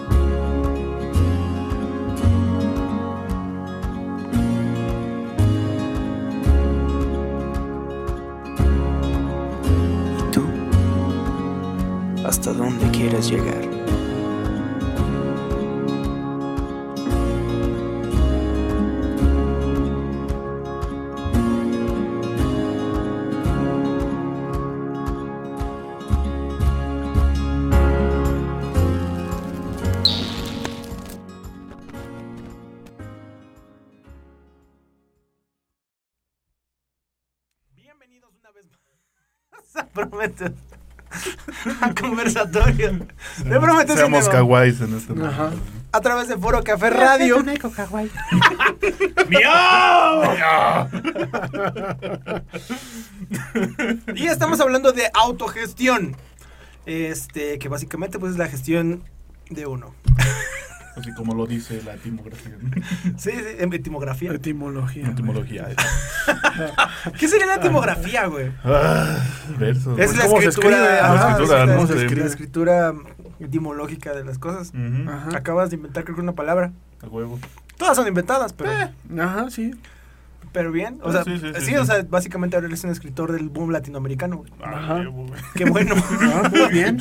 ¿Y tú? ¿Hasta dónde quieres llegar? Más a Prometes. <laughs> A conversatorio. De Prometes Seamos Cinema. kawaiis en este Ajá. momento. A través de Foro Café Radio. <laughs> Y estamos hablando de autogestión. Este, que básicamente pues es la gestión de uno. Así como lo dice la etimografía. ¿no? <laughs> Sí, sí, en etimografía. Etimología. güey. Etimología. <laughs> ¿Qué sería la etimografía, güey? Ah, versos. Es la ¿Cómo se escritura, La es la- ¿no? es Se la escritura etimológica de las cosas. Ujú, Ajá. Acabas de inventar creo que una palabra. A huevo. Todas son inventadas, pero, Ajá, sí. Pero bien. O Ah, sea, sí, sí, sí, sí, o sí. sea, básicamente ahora eres un escritor del boom latinoamericano. güey. Ah, Ajá. Qué bueno. <laughs> Ah, muy bien.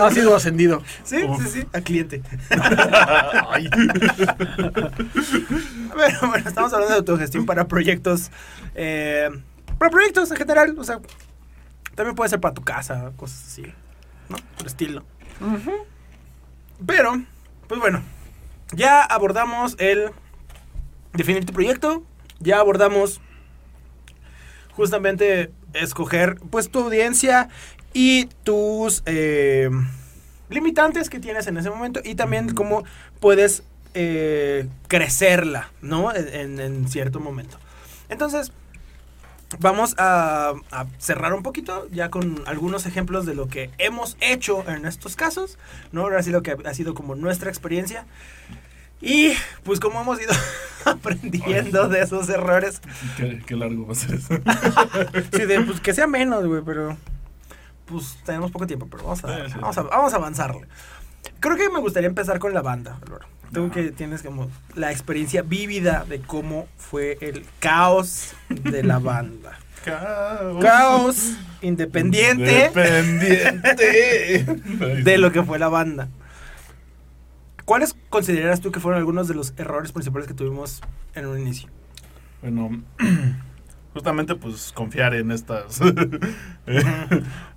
Ha sido ascendido. sí, sí, sí, a cliente. Ay. <laughs> Bueno, bueno, estamos hablando de autogestión para proyectos. eh, para proyectos en general. O sea, también puede ser para tu casa, cosas así. ¿No? Por estilo. Pero, pues bueno, ya abordamos el definir tu proyecto. Ya abordamos justamente escoger pues tu audiencia y tus eh, limitantes que tienes en ese momento y también cómo puedes eh, crecerla, ¿no? En, en- en cierto momento. Entonces, vamos a, a cerrar un poquito ya con algunos ejemplos de lo que hemos hecho en estos casos, ¿no? Ahora sí lo que ha sido como nuestra experiencia. Y pues como hemos ido <laughs> aprendiendo de esos errores, Qué, qué largo va a ser eso. <laughs> Sí, de, pues que sea menos, güey, pero. Pues tenemos poco tiempo, pero vamos a, Sí, sí, vamos a, vamos a avanzarle. Creo que me gustaría empezar con la banda. Tú que tienes como la experiencia vívida de cómo fue el caos de la banda. <laughs> Caos. Caos independiente Dependiente. de lo que fue la banda. ¿Cuáles consideras tú que fueron algunos de los errores principales que tuvimos en un inicio? Bueno, <clears throat> justamente pues confiar en estas <laughs>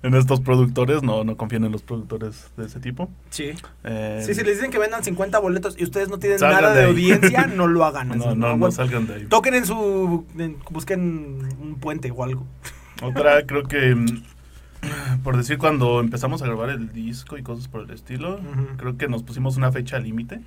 en estos productores, no, no confíen en los productores de ese tipo. Sí. Eh, Sí, si les dicen que vendan 50 boletos y ustedes no tienen nada de audiencia, <laughs> no lo hagan. no, no, no, salgan de ahí. Toquen en su. en- busquen un puente o algo. Otra, creo que mm, por decir cuando empezamos a grabar el disco y cosas por el estilo, creo que nos pusimos una fecha límite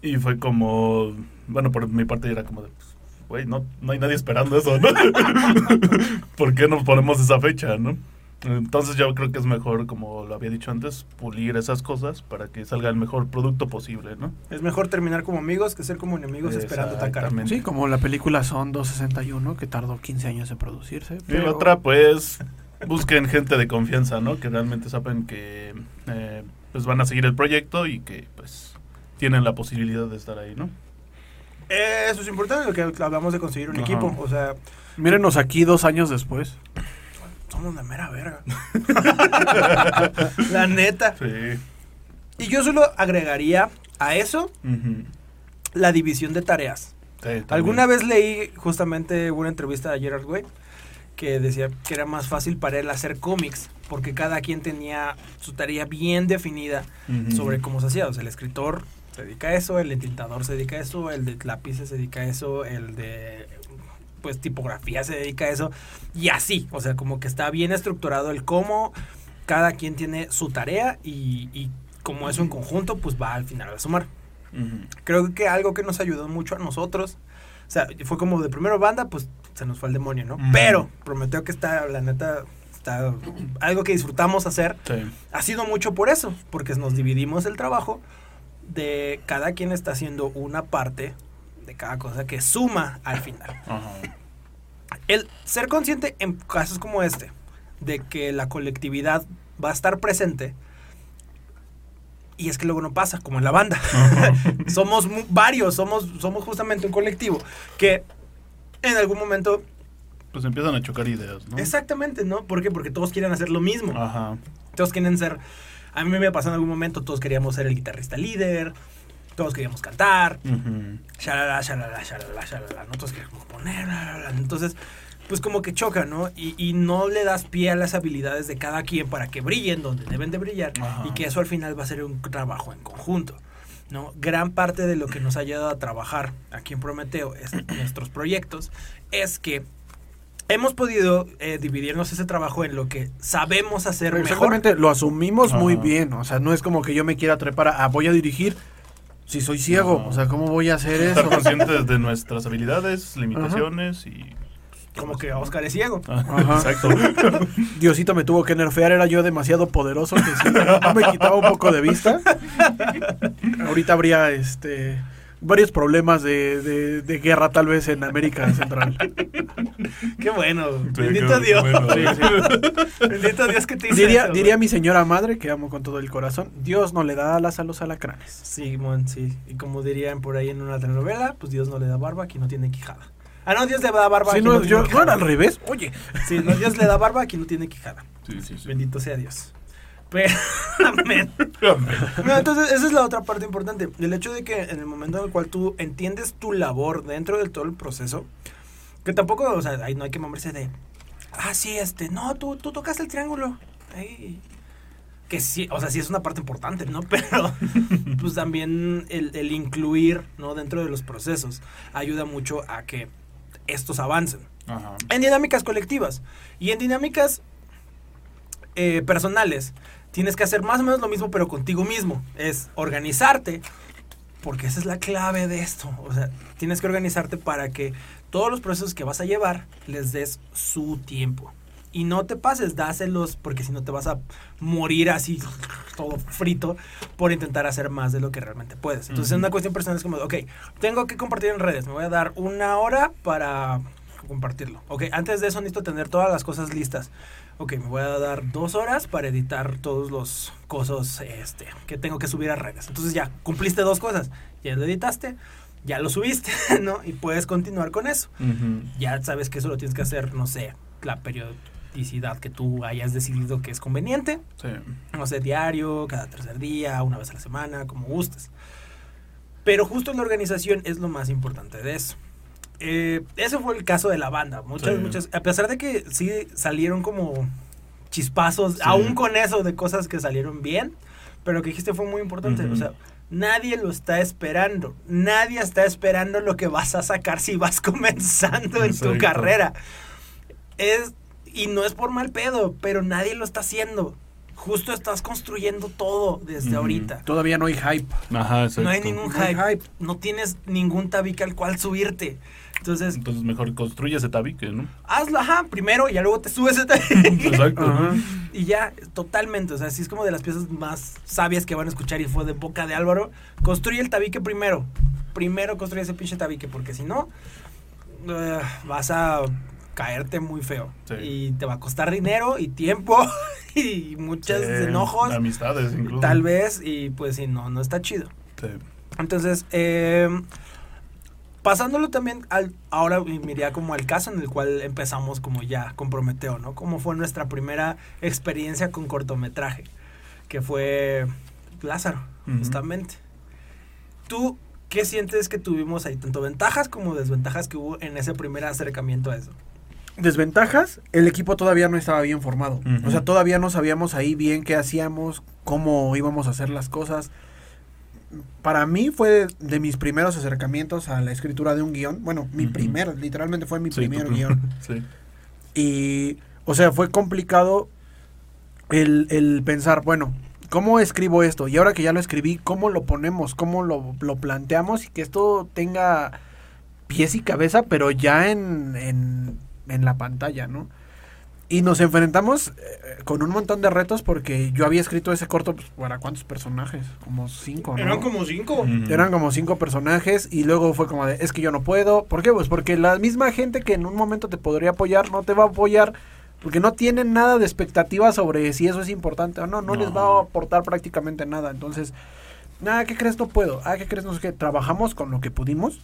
y fue como, bueno, por mi parte era como de, pues, güey, no, no hay nadie esperando eso, ¿no? <laughs> ¿Por qué no ponemos esa fecha, no? Entonces yo creo que es mejor, como lo había dicho antes, pulir esas cosas para que salga el mejor producto posible, ¿no? Es mejor terminar como amigos que ser como enemigos esperando atacar. Sí, como la película Son 261, que tardó 15 años en producirse. Y pero- la otra, pues, busquen gente de confianza, ¿no? Que realmente saben que eh, pues van a seguir el proyecto y que, pues, tienen la posibilidad de estar ahí, ¿no? Eh, Eso es importante, lo que hablamos de conseguir un Ajá. equipo. O sea, Mírenos aquí dos años después. somos la mera verga. <laughs> la neta. Sí. Y yo solo agregaría a eso la división de tareas. Sí. Alguna vez leí justamente una entrevista de Gerard Way que decía que era más fácil para él hacer cómics porque cada quien tenía su tarea bien definida sobre cómo se hacía. O sea, el escritor se dedica a eso, el entintador se dedica a eso, el de lápices se dedica a eso, el de pues tipografía se dedica a eso y así. O sea, como que está bien estructurado el cómo cada quien tiene su tarea y, y como eso en conjunto pues va al final a sumar creo que algo que nos ayudó mucho a nosotros, o sea, fue como de primero banda, pues se nos fue el demonio, ¿no? Pero Prometeo que está, la neta, está algo que disfrutamos hacer, Sí. ha sido mucho por eso, porque nos dividimos el trabajo de cada quien está haciendo una parte de cada cosa que suma al final. Ajá. El ser consciente en casos como este, de que la colectividad va a estar presente, y es que luego no pasa, como en la banda. <laughs> somos varios, somos, somos justamente un colectivo que en algún momento... Pues empiezan a chocar ideas, ¿no? Exactamente, ¿no? ¿Por qué? Porque todos quieren hacer lo mismo. Ajá. Todos quieren ser... A mí me pasó en algún momento, todos queríamos ser el guitarrista líder, todos queríamos cantar, shalala, shalala, shalala, shalala, ¿no? Todos queríamos componer. Entonces, pues como que choca, ¿no? Y, y no le das pie a las habilidades de cada quien para que brillen donde deben de brillar Ajá. y que eso al final va a ser un trabajo en conjunto. ¿No? Gran parte de lo que nos ha ayudado a trabajar aquí en Prometeo, es, en nuestros proyectos, es que hemos podido eh, dividirnos ese trabajo en lo que sabemos hacer mejor. Exactamente, lo asumimos muy bien. O sea, no es como que yo me quiera trepar a, a voy a dirigir si soy ciego. O sea, ¿cómo voy a hacer Estar eso? conscientes de nuestras habilidades, limitaciones y... Como que Oscar es ciego. Ajá. Exacto. <laughs> Diosito me tuvo que nerfear, era yo demasiado poderoso que sí, no me quitaba un poco de vista. Ahorita habría este varios problemas de, de- de guerra tal vez en América Central. Qué bueno. Sí, Bendito qué Dios. bueno. <laughs> Bendito Dios que te hizo Diría, eso, diría güey. mi señora madre, que amo con todo el corazón, Dios no le da alas a los alacranes. Sí, mon, sí. Y como dirían por ahí en una telenovela, pues Dios no le da barba, aquí no tiene quijada. Ah, no, Dios le da barba, Sí, aquí no, no, yo, no era al revés. Oye, Sí, no, Dios le da barba, aquí no tiene quijada. Sí, sí, sí. Bendito sea Dios. Pero, <laughs> amén. No, entonces, esa es la otra parte importante. El hecho de que en el momento en el cual tú entiendes tu labor dentro de todo el proceso, que tampoco, o sea, ahí no hay que moverse de, ah, sí, este, no, tú, tú tocas el triángulo. Ahí. Que sí, o sea, sí es una parte importante, ¿no? <laughs> Pero, pues también el, el incluir, ¿no? Dentro de los procesos ayuda mucho a que estos avancen. Ajá. en dinámicas colectivas. Y en dinámicas eh, personales tienes que hacer más o menos lo mismo pero contigo mismo. Es organizarte porque esa es la clave de esto. O sea tienes que organizarte para que todos los procesos que vas a llevar les des su tiempo y no te pases dáselos porque si no te vas a morir así todo frito por intentar hacer más de lo que realmente puedes entonces Ujú. una cuestión personal es como ok tengo que compartir en redes me voy a dar una hora para compartirlo. Ok, antes de eso necesito tener todas las cosas listas. Ok, me voy a dar dos horas para editar todos los cosas este, que tengo que subir a redes. Entonces ya, cumpliste dos cosas. Ya lo editaste, ya lo subiste, <laughs> ¿no? Y puedes continuar con eso. Ya sabes que eso lo tienes que hacer, no sé, la periodicidad que tú hayas decidido que es conveniente. Sí. No sé, diario, cada tercer día, una vez a la semana, como gustes. Pero justo la organización es lo más importante de eso. Eh, ese fue el caso de la banda. Muchas, Sí. muchas, a pesar de que sí salieron como chispazos, Sí. aún con eso de cosas que salieron bien, pero que dijiste fue muy importante. Ujú. O sea, nadie lo está esperando. Nadie está esperando lo que vas a sacar si vas <laughs> comenzando en tu carrera. Es, y no es por mal pedo, pero nadie lo está haciendo. Justo estás construyendo todo desde ahorita. todavía no hay hype. Ajá, exacto. No hay ningún No hype. hype. No tienes ningún tabique al cual subirte. Entonces, Entonces mejor construye ese tabique, ¿no? hazlo, ajá, primero y ya luego te subes ese tabique. <laughs> Exacto. Ajá. y ya, totalmente. O sea, sí es como de las piezas más sabias que van a escuchar y fue de boca de Álvaro. Construye el tabique primero. Primero construye ese pinche tabique, porque si no, eh, vas a caerte muy feo. Sí. Y te va a costar dinero y tiempo <laughs> y muchos Sí, enojos. Amistades, incluso. Tal vez, y pues si no, no está chido. Sí. Entonces, eh, pasándolo también al, ahora me iría como al caso en el cual empezamos como ya con Prometeo, ¿no? Como fue nuestra primera experiencia con cortometraje, que fue Lázaro, justamente. ¿Tú qué sientes que tuvimos ahí? Tanto ventajas como desventajas que hubo en ese primer acercamiento a eso. Desventajas, el equipo todavía no estaba bien formado. O sea, todavía no sabíamos ahí bien qué hacíamos, cómo íbamos a hacer las cosas. Para mí fue de, de mis primeros acercamientos a la escritura de un guion. Bueno, mi primer, literalmente fue mi Sí, primer guion. <laughs> Sí. Y, o sea, fue complicado el, el pensar, bueno, ¿cómo escribo esto? Y ahora que ya lo escribí, ¿cómo lo ponemos? ¿Cómo lo, lo planteamos? Y que esto tenga pies y cabeza, pero ya en, en, en la pantalla, ¿no? Y nos enfrentamos eh, con un montón de retos porque yo había escrito ese corto pues, para cuántos personajes, como cinco, ¿no? Eran como cinco. Eran como cinco personajes y luego fue como de, es que yo no puedo. ¿Por qué? Pues porque la misma gente que en un momento te podría apoyar no te va a apoyar porque no tienen nada de expectativa sobre si eso es importante o no. No, les va a aportar prácticamente nada. Entonces, nada, ¿qué crees? No puedo. Ah, ¿qué crees? No sé qué. Trabajamos con lo que pudimos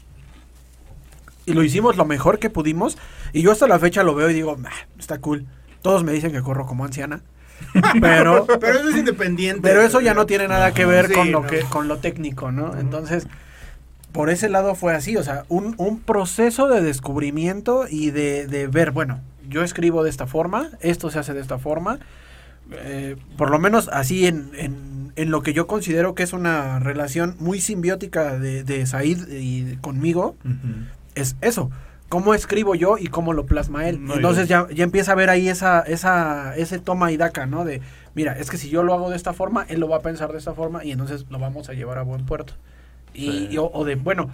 y lo hicimos lo mejor que pudimos. Y yo hasta la fecha lo veo y digo, "Ah, está cool. Todos me dicen que corro como anciana. <laughs> Pero Pero eso es independiente. pero eso ya no tiene nada que ver Sí, con lo no. que con lo técnico, ¿no? Entonces, por ese lado fue así, o sea, un, un proceso de descubrimiento y de, de ver, bueno, yo escribo de esta forma, esto se hace de esta forma, eh, por lo menos así en, en, en lo que yo considero que es una relación muy simbiótica de, de Said y conmigo, Ujú. Es eso. Cómo escribo yo y cómo lo plasma él. No, Entonces ya, ya empieza a ver ahí esa, esa, ese toma y daca, ¿no? De, mira, es que si yo lo hago de esta forma, él lo va a pensar de esta forma y entonces lo vamos a llevar a buen puerto. Y, Sí. y o, o de, bueno,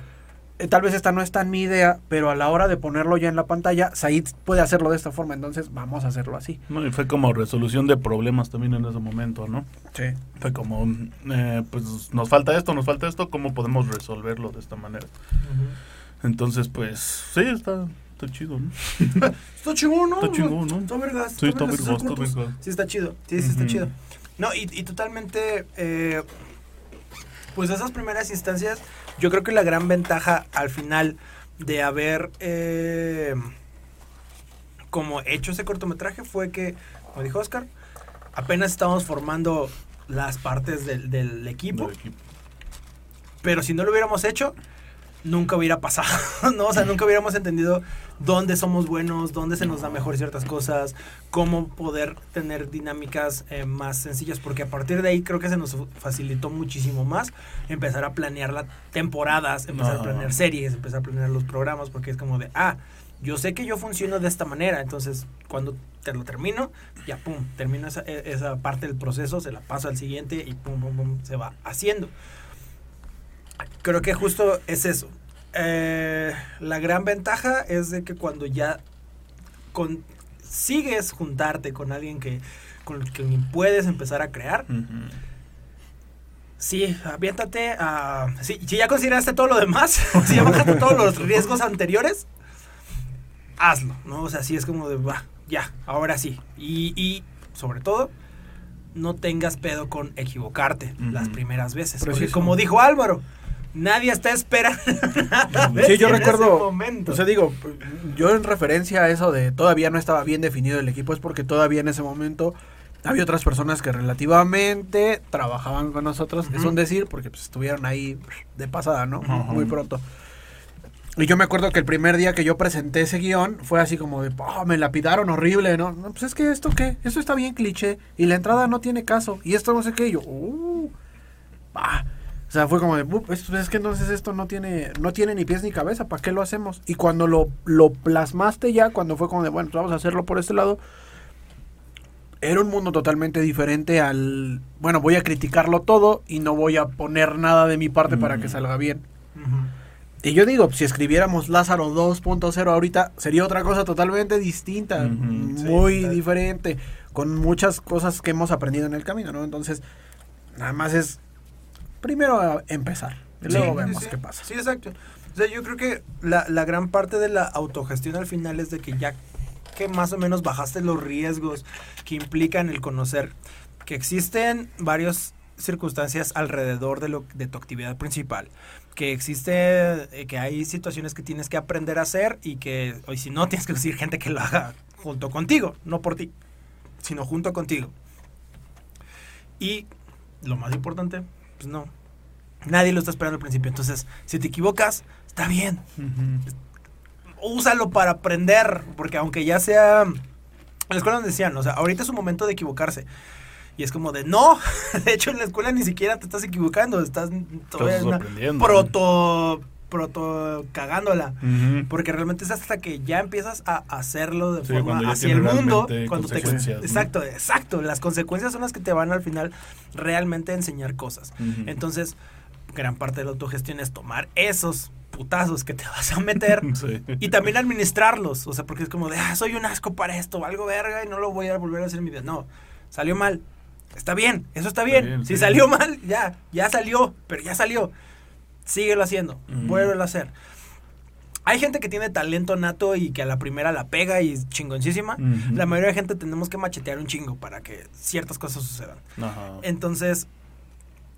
eh, tal vez esta no es tan mi idea, pero a la hora de ponerlo ya en la pantalla, Said puede hacerlo de esta forma, entonces vamos a hacerlo así. No, y fue como resolución de problemas también en ese momento, ¿no? Sí. Fue como, eh, pues nos falta esto, nos falta esto, ¿cómo podemos resolverlo de esta manera? Entonces, pues, sí, está, está chido, ¿no? <laughs> Está chingón, ¿no? Está chingón, ¿no? Está vergas. Sí, está vergas, está vergas. Sí, está chido. Sí, sí, está chido. No, y, y totalmente, eh, pues esas primeras instancias, yo creo que la gran ventaja al final de haber eh, como hecho ese cortometraje fue que, como dijo Oscar, apenas estábamos formando las partes del, del equipo, Del equipo. pero si no lo hubiéramos hecho, nunca hubiera pasado, <laughs> ¿no? O sea, nunca hubiéramos entendido dónde somos buenos, dónde se nos da mejor ciertas cosas, cómo poder tener dinámicas eh, más sencillas, porque a partir de ahí creo que se nos facilitó muchísimo más empezar a planear las temporadas, empezar a planear series, empezar a planear los programas, porque es como de, ah, yo sé que yo funciono de esta manera, entonces cuando te lo termino, ya pum, termino esa, e- esa parte del proceso, se la paso al siguiente y pum, pum, pum, se va haciendo. Creo que justo es eso. Eh, la gran ventaja es de que cuando ya consigues juntarte con alguien que con quien puedes empezar a crear, sí, aviéntate a... sí, si ya consideraste todo lo demás, <laughs> si ya bajaste todos los riesgos anteriores, hazlo, ¿no? O sea, sí es como de, va, ya, ahora sí. Y, y, sobre todo, no tengas pedo con equivocarte las primeras veces. Porque como dijo Álvaro, nadie está esperando <laughs> nada de Sí, yo ti en ese recuerdo, momento. o sea, digo, yo en referencia a eso de todavía no estaba bien definido el equipo, es porque todavía en ese momento había otras personas que relativamente trabajaban con nosotros, es un decir, porque pues, estuvieron ahí de pasada, ¿no? Muy pronto. Y yo me acuerdo que el primer día que yo presenté ese guion fue así como de, "Oh, me lapidaron horrible, ¿no? No, Pues es que esto qué, esto está bien cliché y la entrada no tiene caso y esto no sé qué, y yo, uh, bah. O sea, fue como de, "Bu, es, que entonces esto no tiene, no tiene ni pies ni cabeza, ¿para qué lo hacemos? Y cuando lo, lo plasmaste ya, cuando fue como de, bueno, pues vamos a hacerlo por este lado, era un mundo totalmente diferente al, bueno, voy a criticarlo todo y no voy a poner nada de mi parte para que salga bien. Ujú. Y yo digo, si escribiéramos Lázaro 2.0 ahorita, sería otra cosa totalmente distinta, Ujú, sí, muy tal. diferente, con muchas cosas que hemos aprendido en el camino, ¿no? Entonces, nada más es primero a empezar, y luego Sí, vemos sí, qué pasa. Sí, exacto. O sea, yo creo que la, la gran parte de la autogestión al final es de que ya que más o menos bajaste los riesgos que implican el conocer que existen varios circunstancias alrededor de, lo, de tu actividad principal. Que existe, eh, que hay situaciones que tienes que aprender a hacer y que, o si no, <laughs> tienes que conseguir gente que lo haga junto contigo, no por ti, sino junto contigo. Y lo más importante, pues no, nadie lo está esperando al principio. Entonces, si te equivocas, está bien. Úsalo para aprender, porque aunque ya sea... En la escuela nos decían, o sea, ahorita es un momento de equivocarse. Y es como de, no, <laughs> de hecho en la escuela ni siquiera te estás equivocando, estás todavía en una proto, proto cagándola. Porque realmente es hasta que ya empiezas a hacerlo de Sí, forma hacia el mundo. Cuando te, exacto, exacto. Las consecuencias son las que te van al final realmente a enseñar cosas. Entonces, gran parte de la autogestión es tomar esos putazos que te <laughs> vas a meter Sí. y también administrarlos. O sea, porque es como de, ah, soy un asco para esto, algo verga y no lo voy a volver a hacer en mi vida. No, salió mal. Está bien, eso está bien. bien, si sí. salió mal, ya, ya salió, pero ya salió. Síguelo haciendo, vuélvelo a hacer. Hay gente que tiene talento nato y que a la primera la pega y es chingoncísima. La mayoría de gente tenemos que machetear un chingo para que ciertas cosas sucedan. Ajá. Entonces,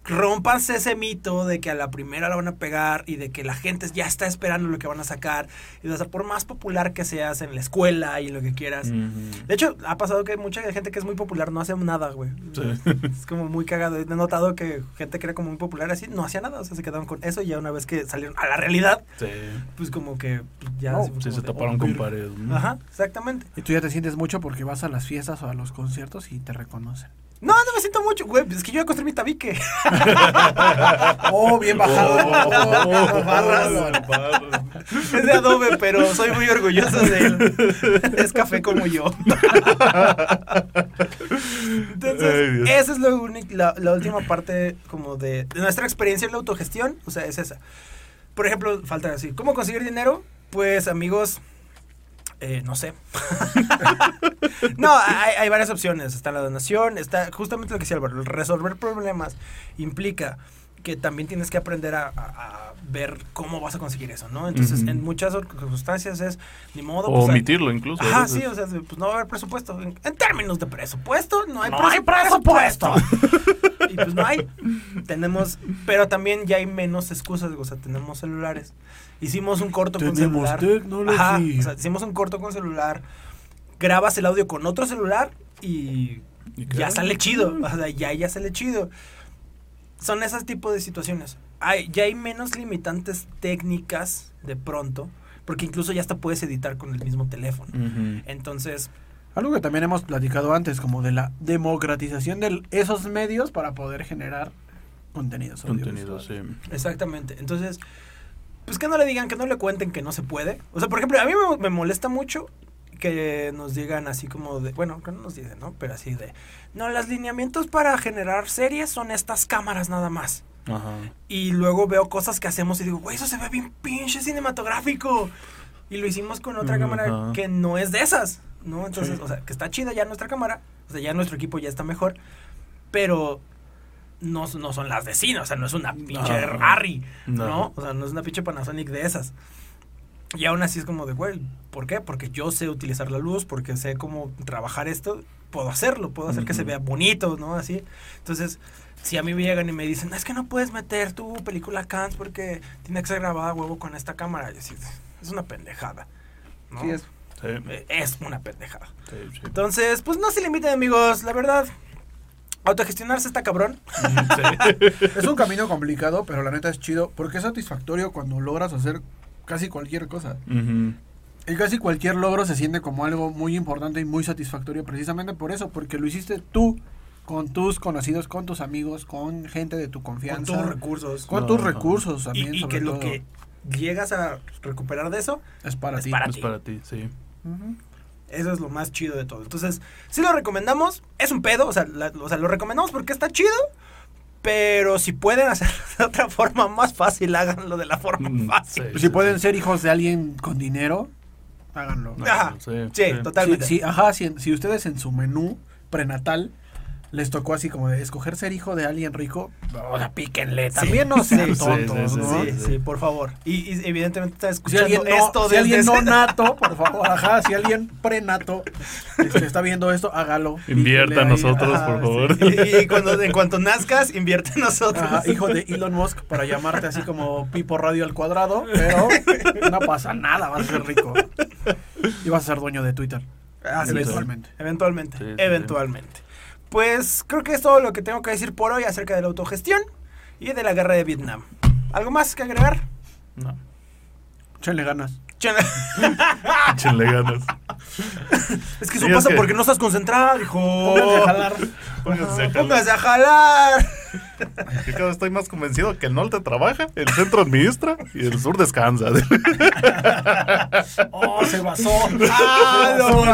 rompanse ese mito de que a la primera la van a pegar y de que la gente ya está esperando lo que van a sacar. Y o sea, por más popular que seas en la escuela y lo que quieras. De hecho, ha pasado que mucha gente que es muy popular no hace nada, güey. Sí. Es como muy cagado. He notado que gente que era como muy popular así no hacía nada. O sea, se quedaron con eso y ya una vez que salieron a la realidad, Sí. pues como que ya... No, Sí, se de, taparon oh, con pared. ¿no? Ajá, exactamente. Y tú ya te sientes mucho porque vas a las fiestas o a los conciertos y te reconocen. No, no me siento mucho, güey. Es que yo voy a construir mi tabique. <laughs> Oh, bien bajado. Oh, Barras. barras. Es de adobe, pero soy muy orgulloso de él. Es café como yo. Entonces, Ay, esa es lo único- la, la última parte como de, de nuestra experiencia en la autogestión. O sea, es esa. Por ejemplo, falta decir, ¿cómo conseguir dinero? Pues, amigos, eh, no sé. <laughs> no, hay, hay varias opciones. Está la donación, está justamente lo que decía Álvaro. Resolver problemas implica que también tienes que aprender a, a- a ver cómo vas a conseguir eso, ¿no? Entonces, en muchas circunstancias es ni modo. O pues, omitirlo incluso. a Ajá, veces. sí, o sea, pues no va a haber presupuesto. En, en términos de presupuesto, no hay No hay presupuesto. <laughs> y pues no hay. Tenemos, pero también ya hay menos excusas, o sea, tenemos celulares. Hicimos un corto con celular. Ajá, o sea, hicimos un corto con celular. Grabas el audio con otro celular y ¿Y ya sale chido. O sea, ya, ya sale chido. Son esos tipos de situaciones. Hay, ya hay menos limitantes técnicas de pronto. Porque incluso ya hasta puedes editar con el mismo teléfono. Entonces, Algo que también hemos platicado antes, como de la democratización de esos medios para poder generar contenidos. Contenido, audiovisuales. sí. exactamente. Entonces, pues que no le digan, que no le cuenten que no se puede. O sea, por ejemplo, a mí me, me molesta mucho que nos digan así como de, bueno, que no nos dicen, ¿no? Pero así de, no, los lineamientos para generar series son estas cámaras nada más. Ajá. Y luego veo cosas que hacemos y digo, güey, eso se ve bien pinche cinematográfico. Y lo hicimos con otra cámara que no es de esas, ¿no? Entonces, Sí. o sea, que está chida ya nuestra cámara, o sea, ya nuestro equipo ya está mejor, pero no, no son las de cine, o sea, no es una pinche No. Harry, ¿no. No. O sea, no es una pinche Panasonic de esas. Y aún así es como de, güey, ¿por qué? Porque yo sé utilizar la luz, porque sé cómo trabajar esto, puedo hacerlo, puedo hacer que se vea bonito, ¿no? Así. Entonces, si a mí me llegan y me dicen, es que no puedes meter tu película Cans porque tiene que ser grabada a huevo con esta cámara, yo así, es una pendejada. ¿no? Sí, es. Sí, Eh, Es una pendejada. sí, sí. Entonces, pues no se limiten, amigos, la verdad. Autogestionarse está cabrón. Sí. <laughs> Es un camino complicado, pero la neta es chido porque es satisfactorio cuando logras hacer casi cualquier cosa. Y casi cualquier logro se siente como algo muy importante y muy satisfactorio precisamente por eso, porque lo hiciste tú con tus conocidos, con tus amigos, con gente de tu Con confianza, tus recursos. con tus recursos Y, también. y sobre que lo que llegas a recuperar de eso, es para es ti. para Es ti. para ti, sí. Eso es lo más chido de todo. Entonces, sí lo recomendamos. Es un pedo, o sea, la- o sea, lo recomendamos porque está chido. Pero si pueden hacerlo de otra forma más fácil, háganlo de la forma Mm, fácil. sí. Si pueden ser hijos de alguien con dinero, háganlo. Ajá. sí, Sí, sí. totalmente. Sí, ajá, si, si ustedes en su menú prenatal les tocó así como de escoger ser hijo de alguien rico, o sea, píquenle. También no <laughs> sean tontos, sí, sí, ¿no? Sí, sí, por favor. Y, y evidentemente está Si escuchando alguien, no, esto si alguien no nato, por favor, ajá, si <laughs> alguien prenato este, está viendo esto, hágalo. Invierta a nosotros, Ajá, por favor. sí. Y, y cuando, en cuanto nazcas, invierte en nosotros. Ajá, hijo de Elon Musk para llamarte así como Pipo Radio al cuadrado, pero no pasa nada, vas a ser rico. Y vas a ser dueño de Twitter. Eventualmente. Eventualmente. Sí, sí, eventualmente. Pues creo que es todo lo que tengo que decir por hoy acerca de la autogestión y de la guerra de Vietnam. ¿Algo más que agregar? No. Échenle ganas. <laughs> Échenle ganas. Es que eso es pasa que- porque no estás concentrado, hijo. Pónganse a jalar. Pónganse a jalar. Póngase a jalar. Yo cada vez estoy más convencido que el norte trabaja, el centro administra y el sur descansa. Oh, se basó. Ah, Se no, basó,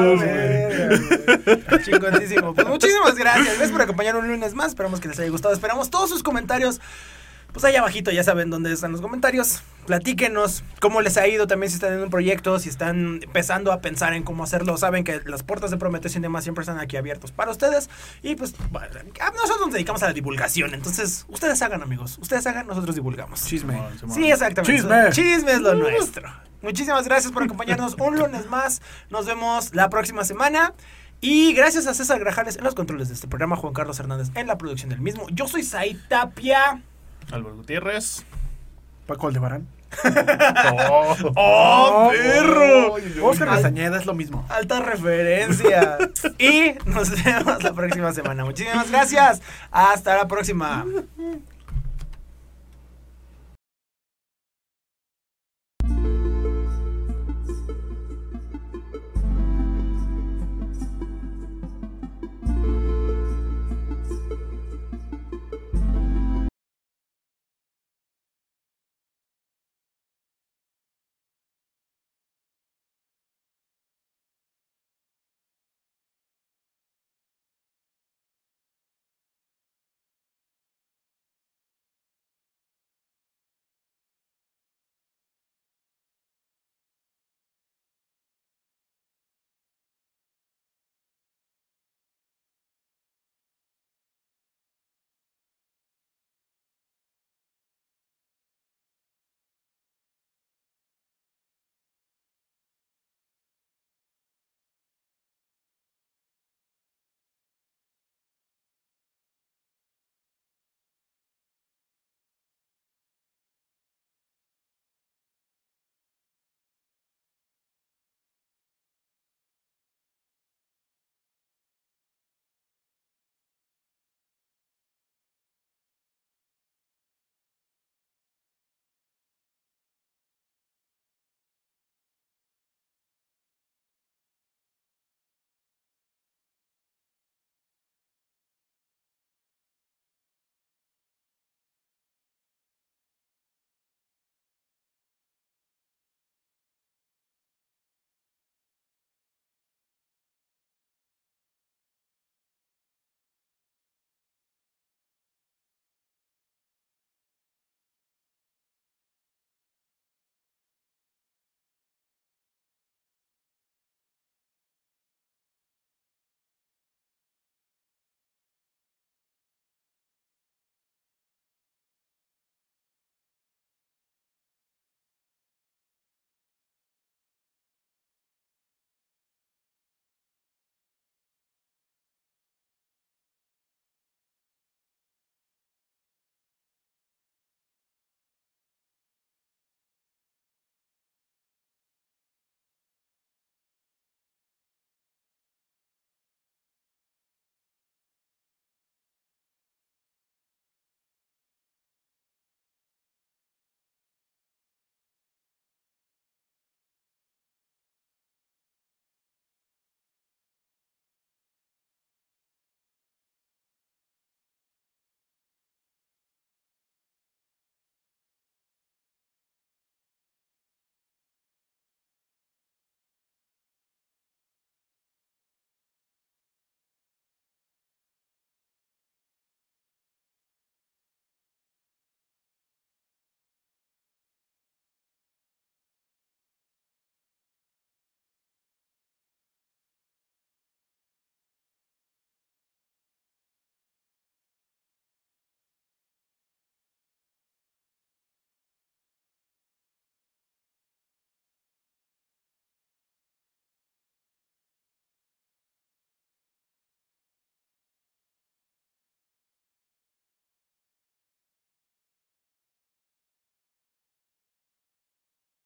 no, verga, Chingoncísimo. Pues muchísimas gracias. Gracias por acompañar un lunes más. Esperamos que les haya gustado. Esperamos todos sus comentarios. Pues ahí abajito ya saben dónde están los comentarios. Platíquenos cómo les ha ido también si están en un proyecto, si están empezando a pensar en cómo hacerlo. Saben que las puertas de Prometheus y demás siempre están aquí abiertos para ustedes. Y pues bueno, nosotros nos dedicamos a la divulgación. Entonces, ustedes hagan amigos. Ustedes hagan, nosotros divulgamos. Chisme. Sí, exactamente. Chisme. Chisme es lo nuestro. Muchísimas gracias por acompañarnos un lunes más. Nos vemos la próxima semana. Y gracias a César Grajales en los controles de este programa, Juan Carlos Hernández en la producción del mismo. Yo soy Said Tapia. Álvaro Gutiérrez. Paco Aldebarán. <laughs> Oh, ¡Oh, perro! Oscar Castañeda es lo mismo. Alta referencia. y nos vemos la próxima semana. Muchísimas gracias. Hasta la próxima.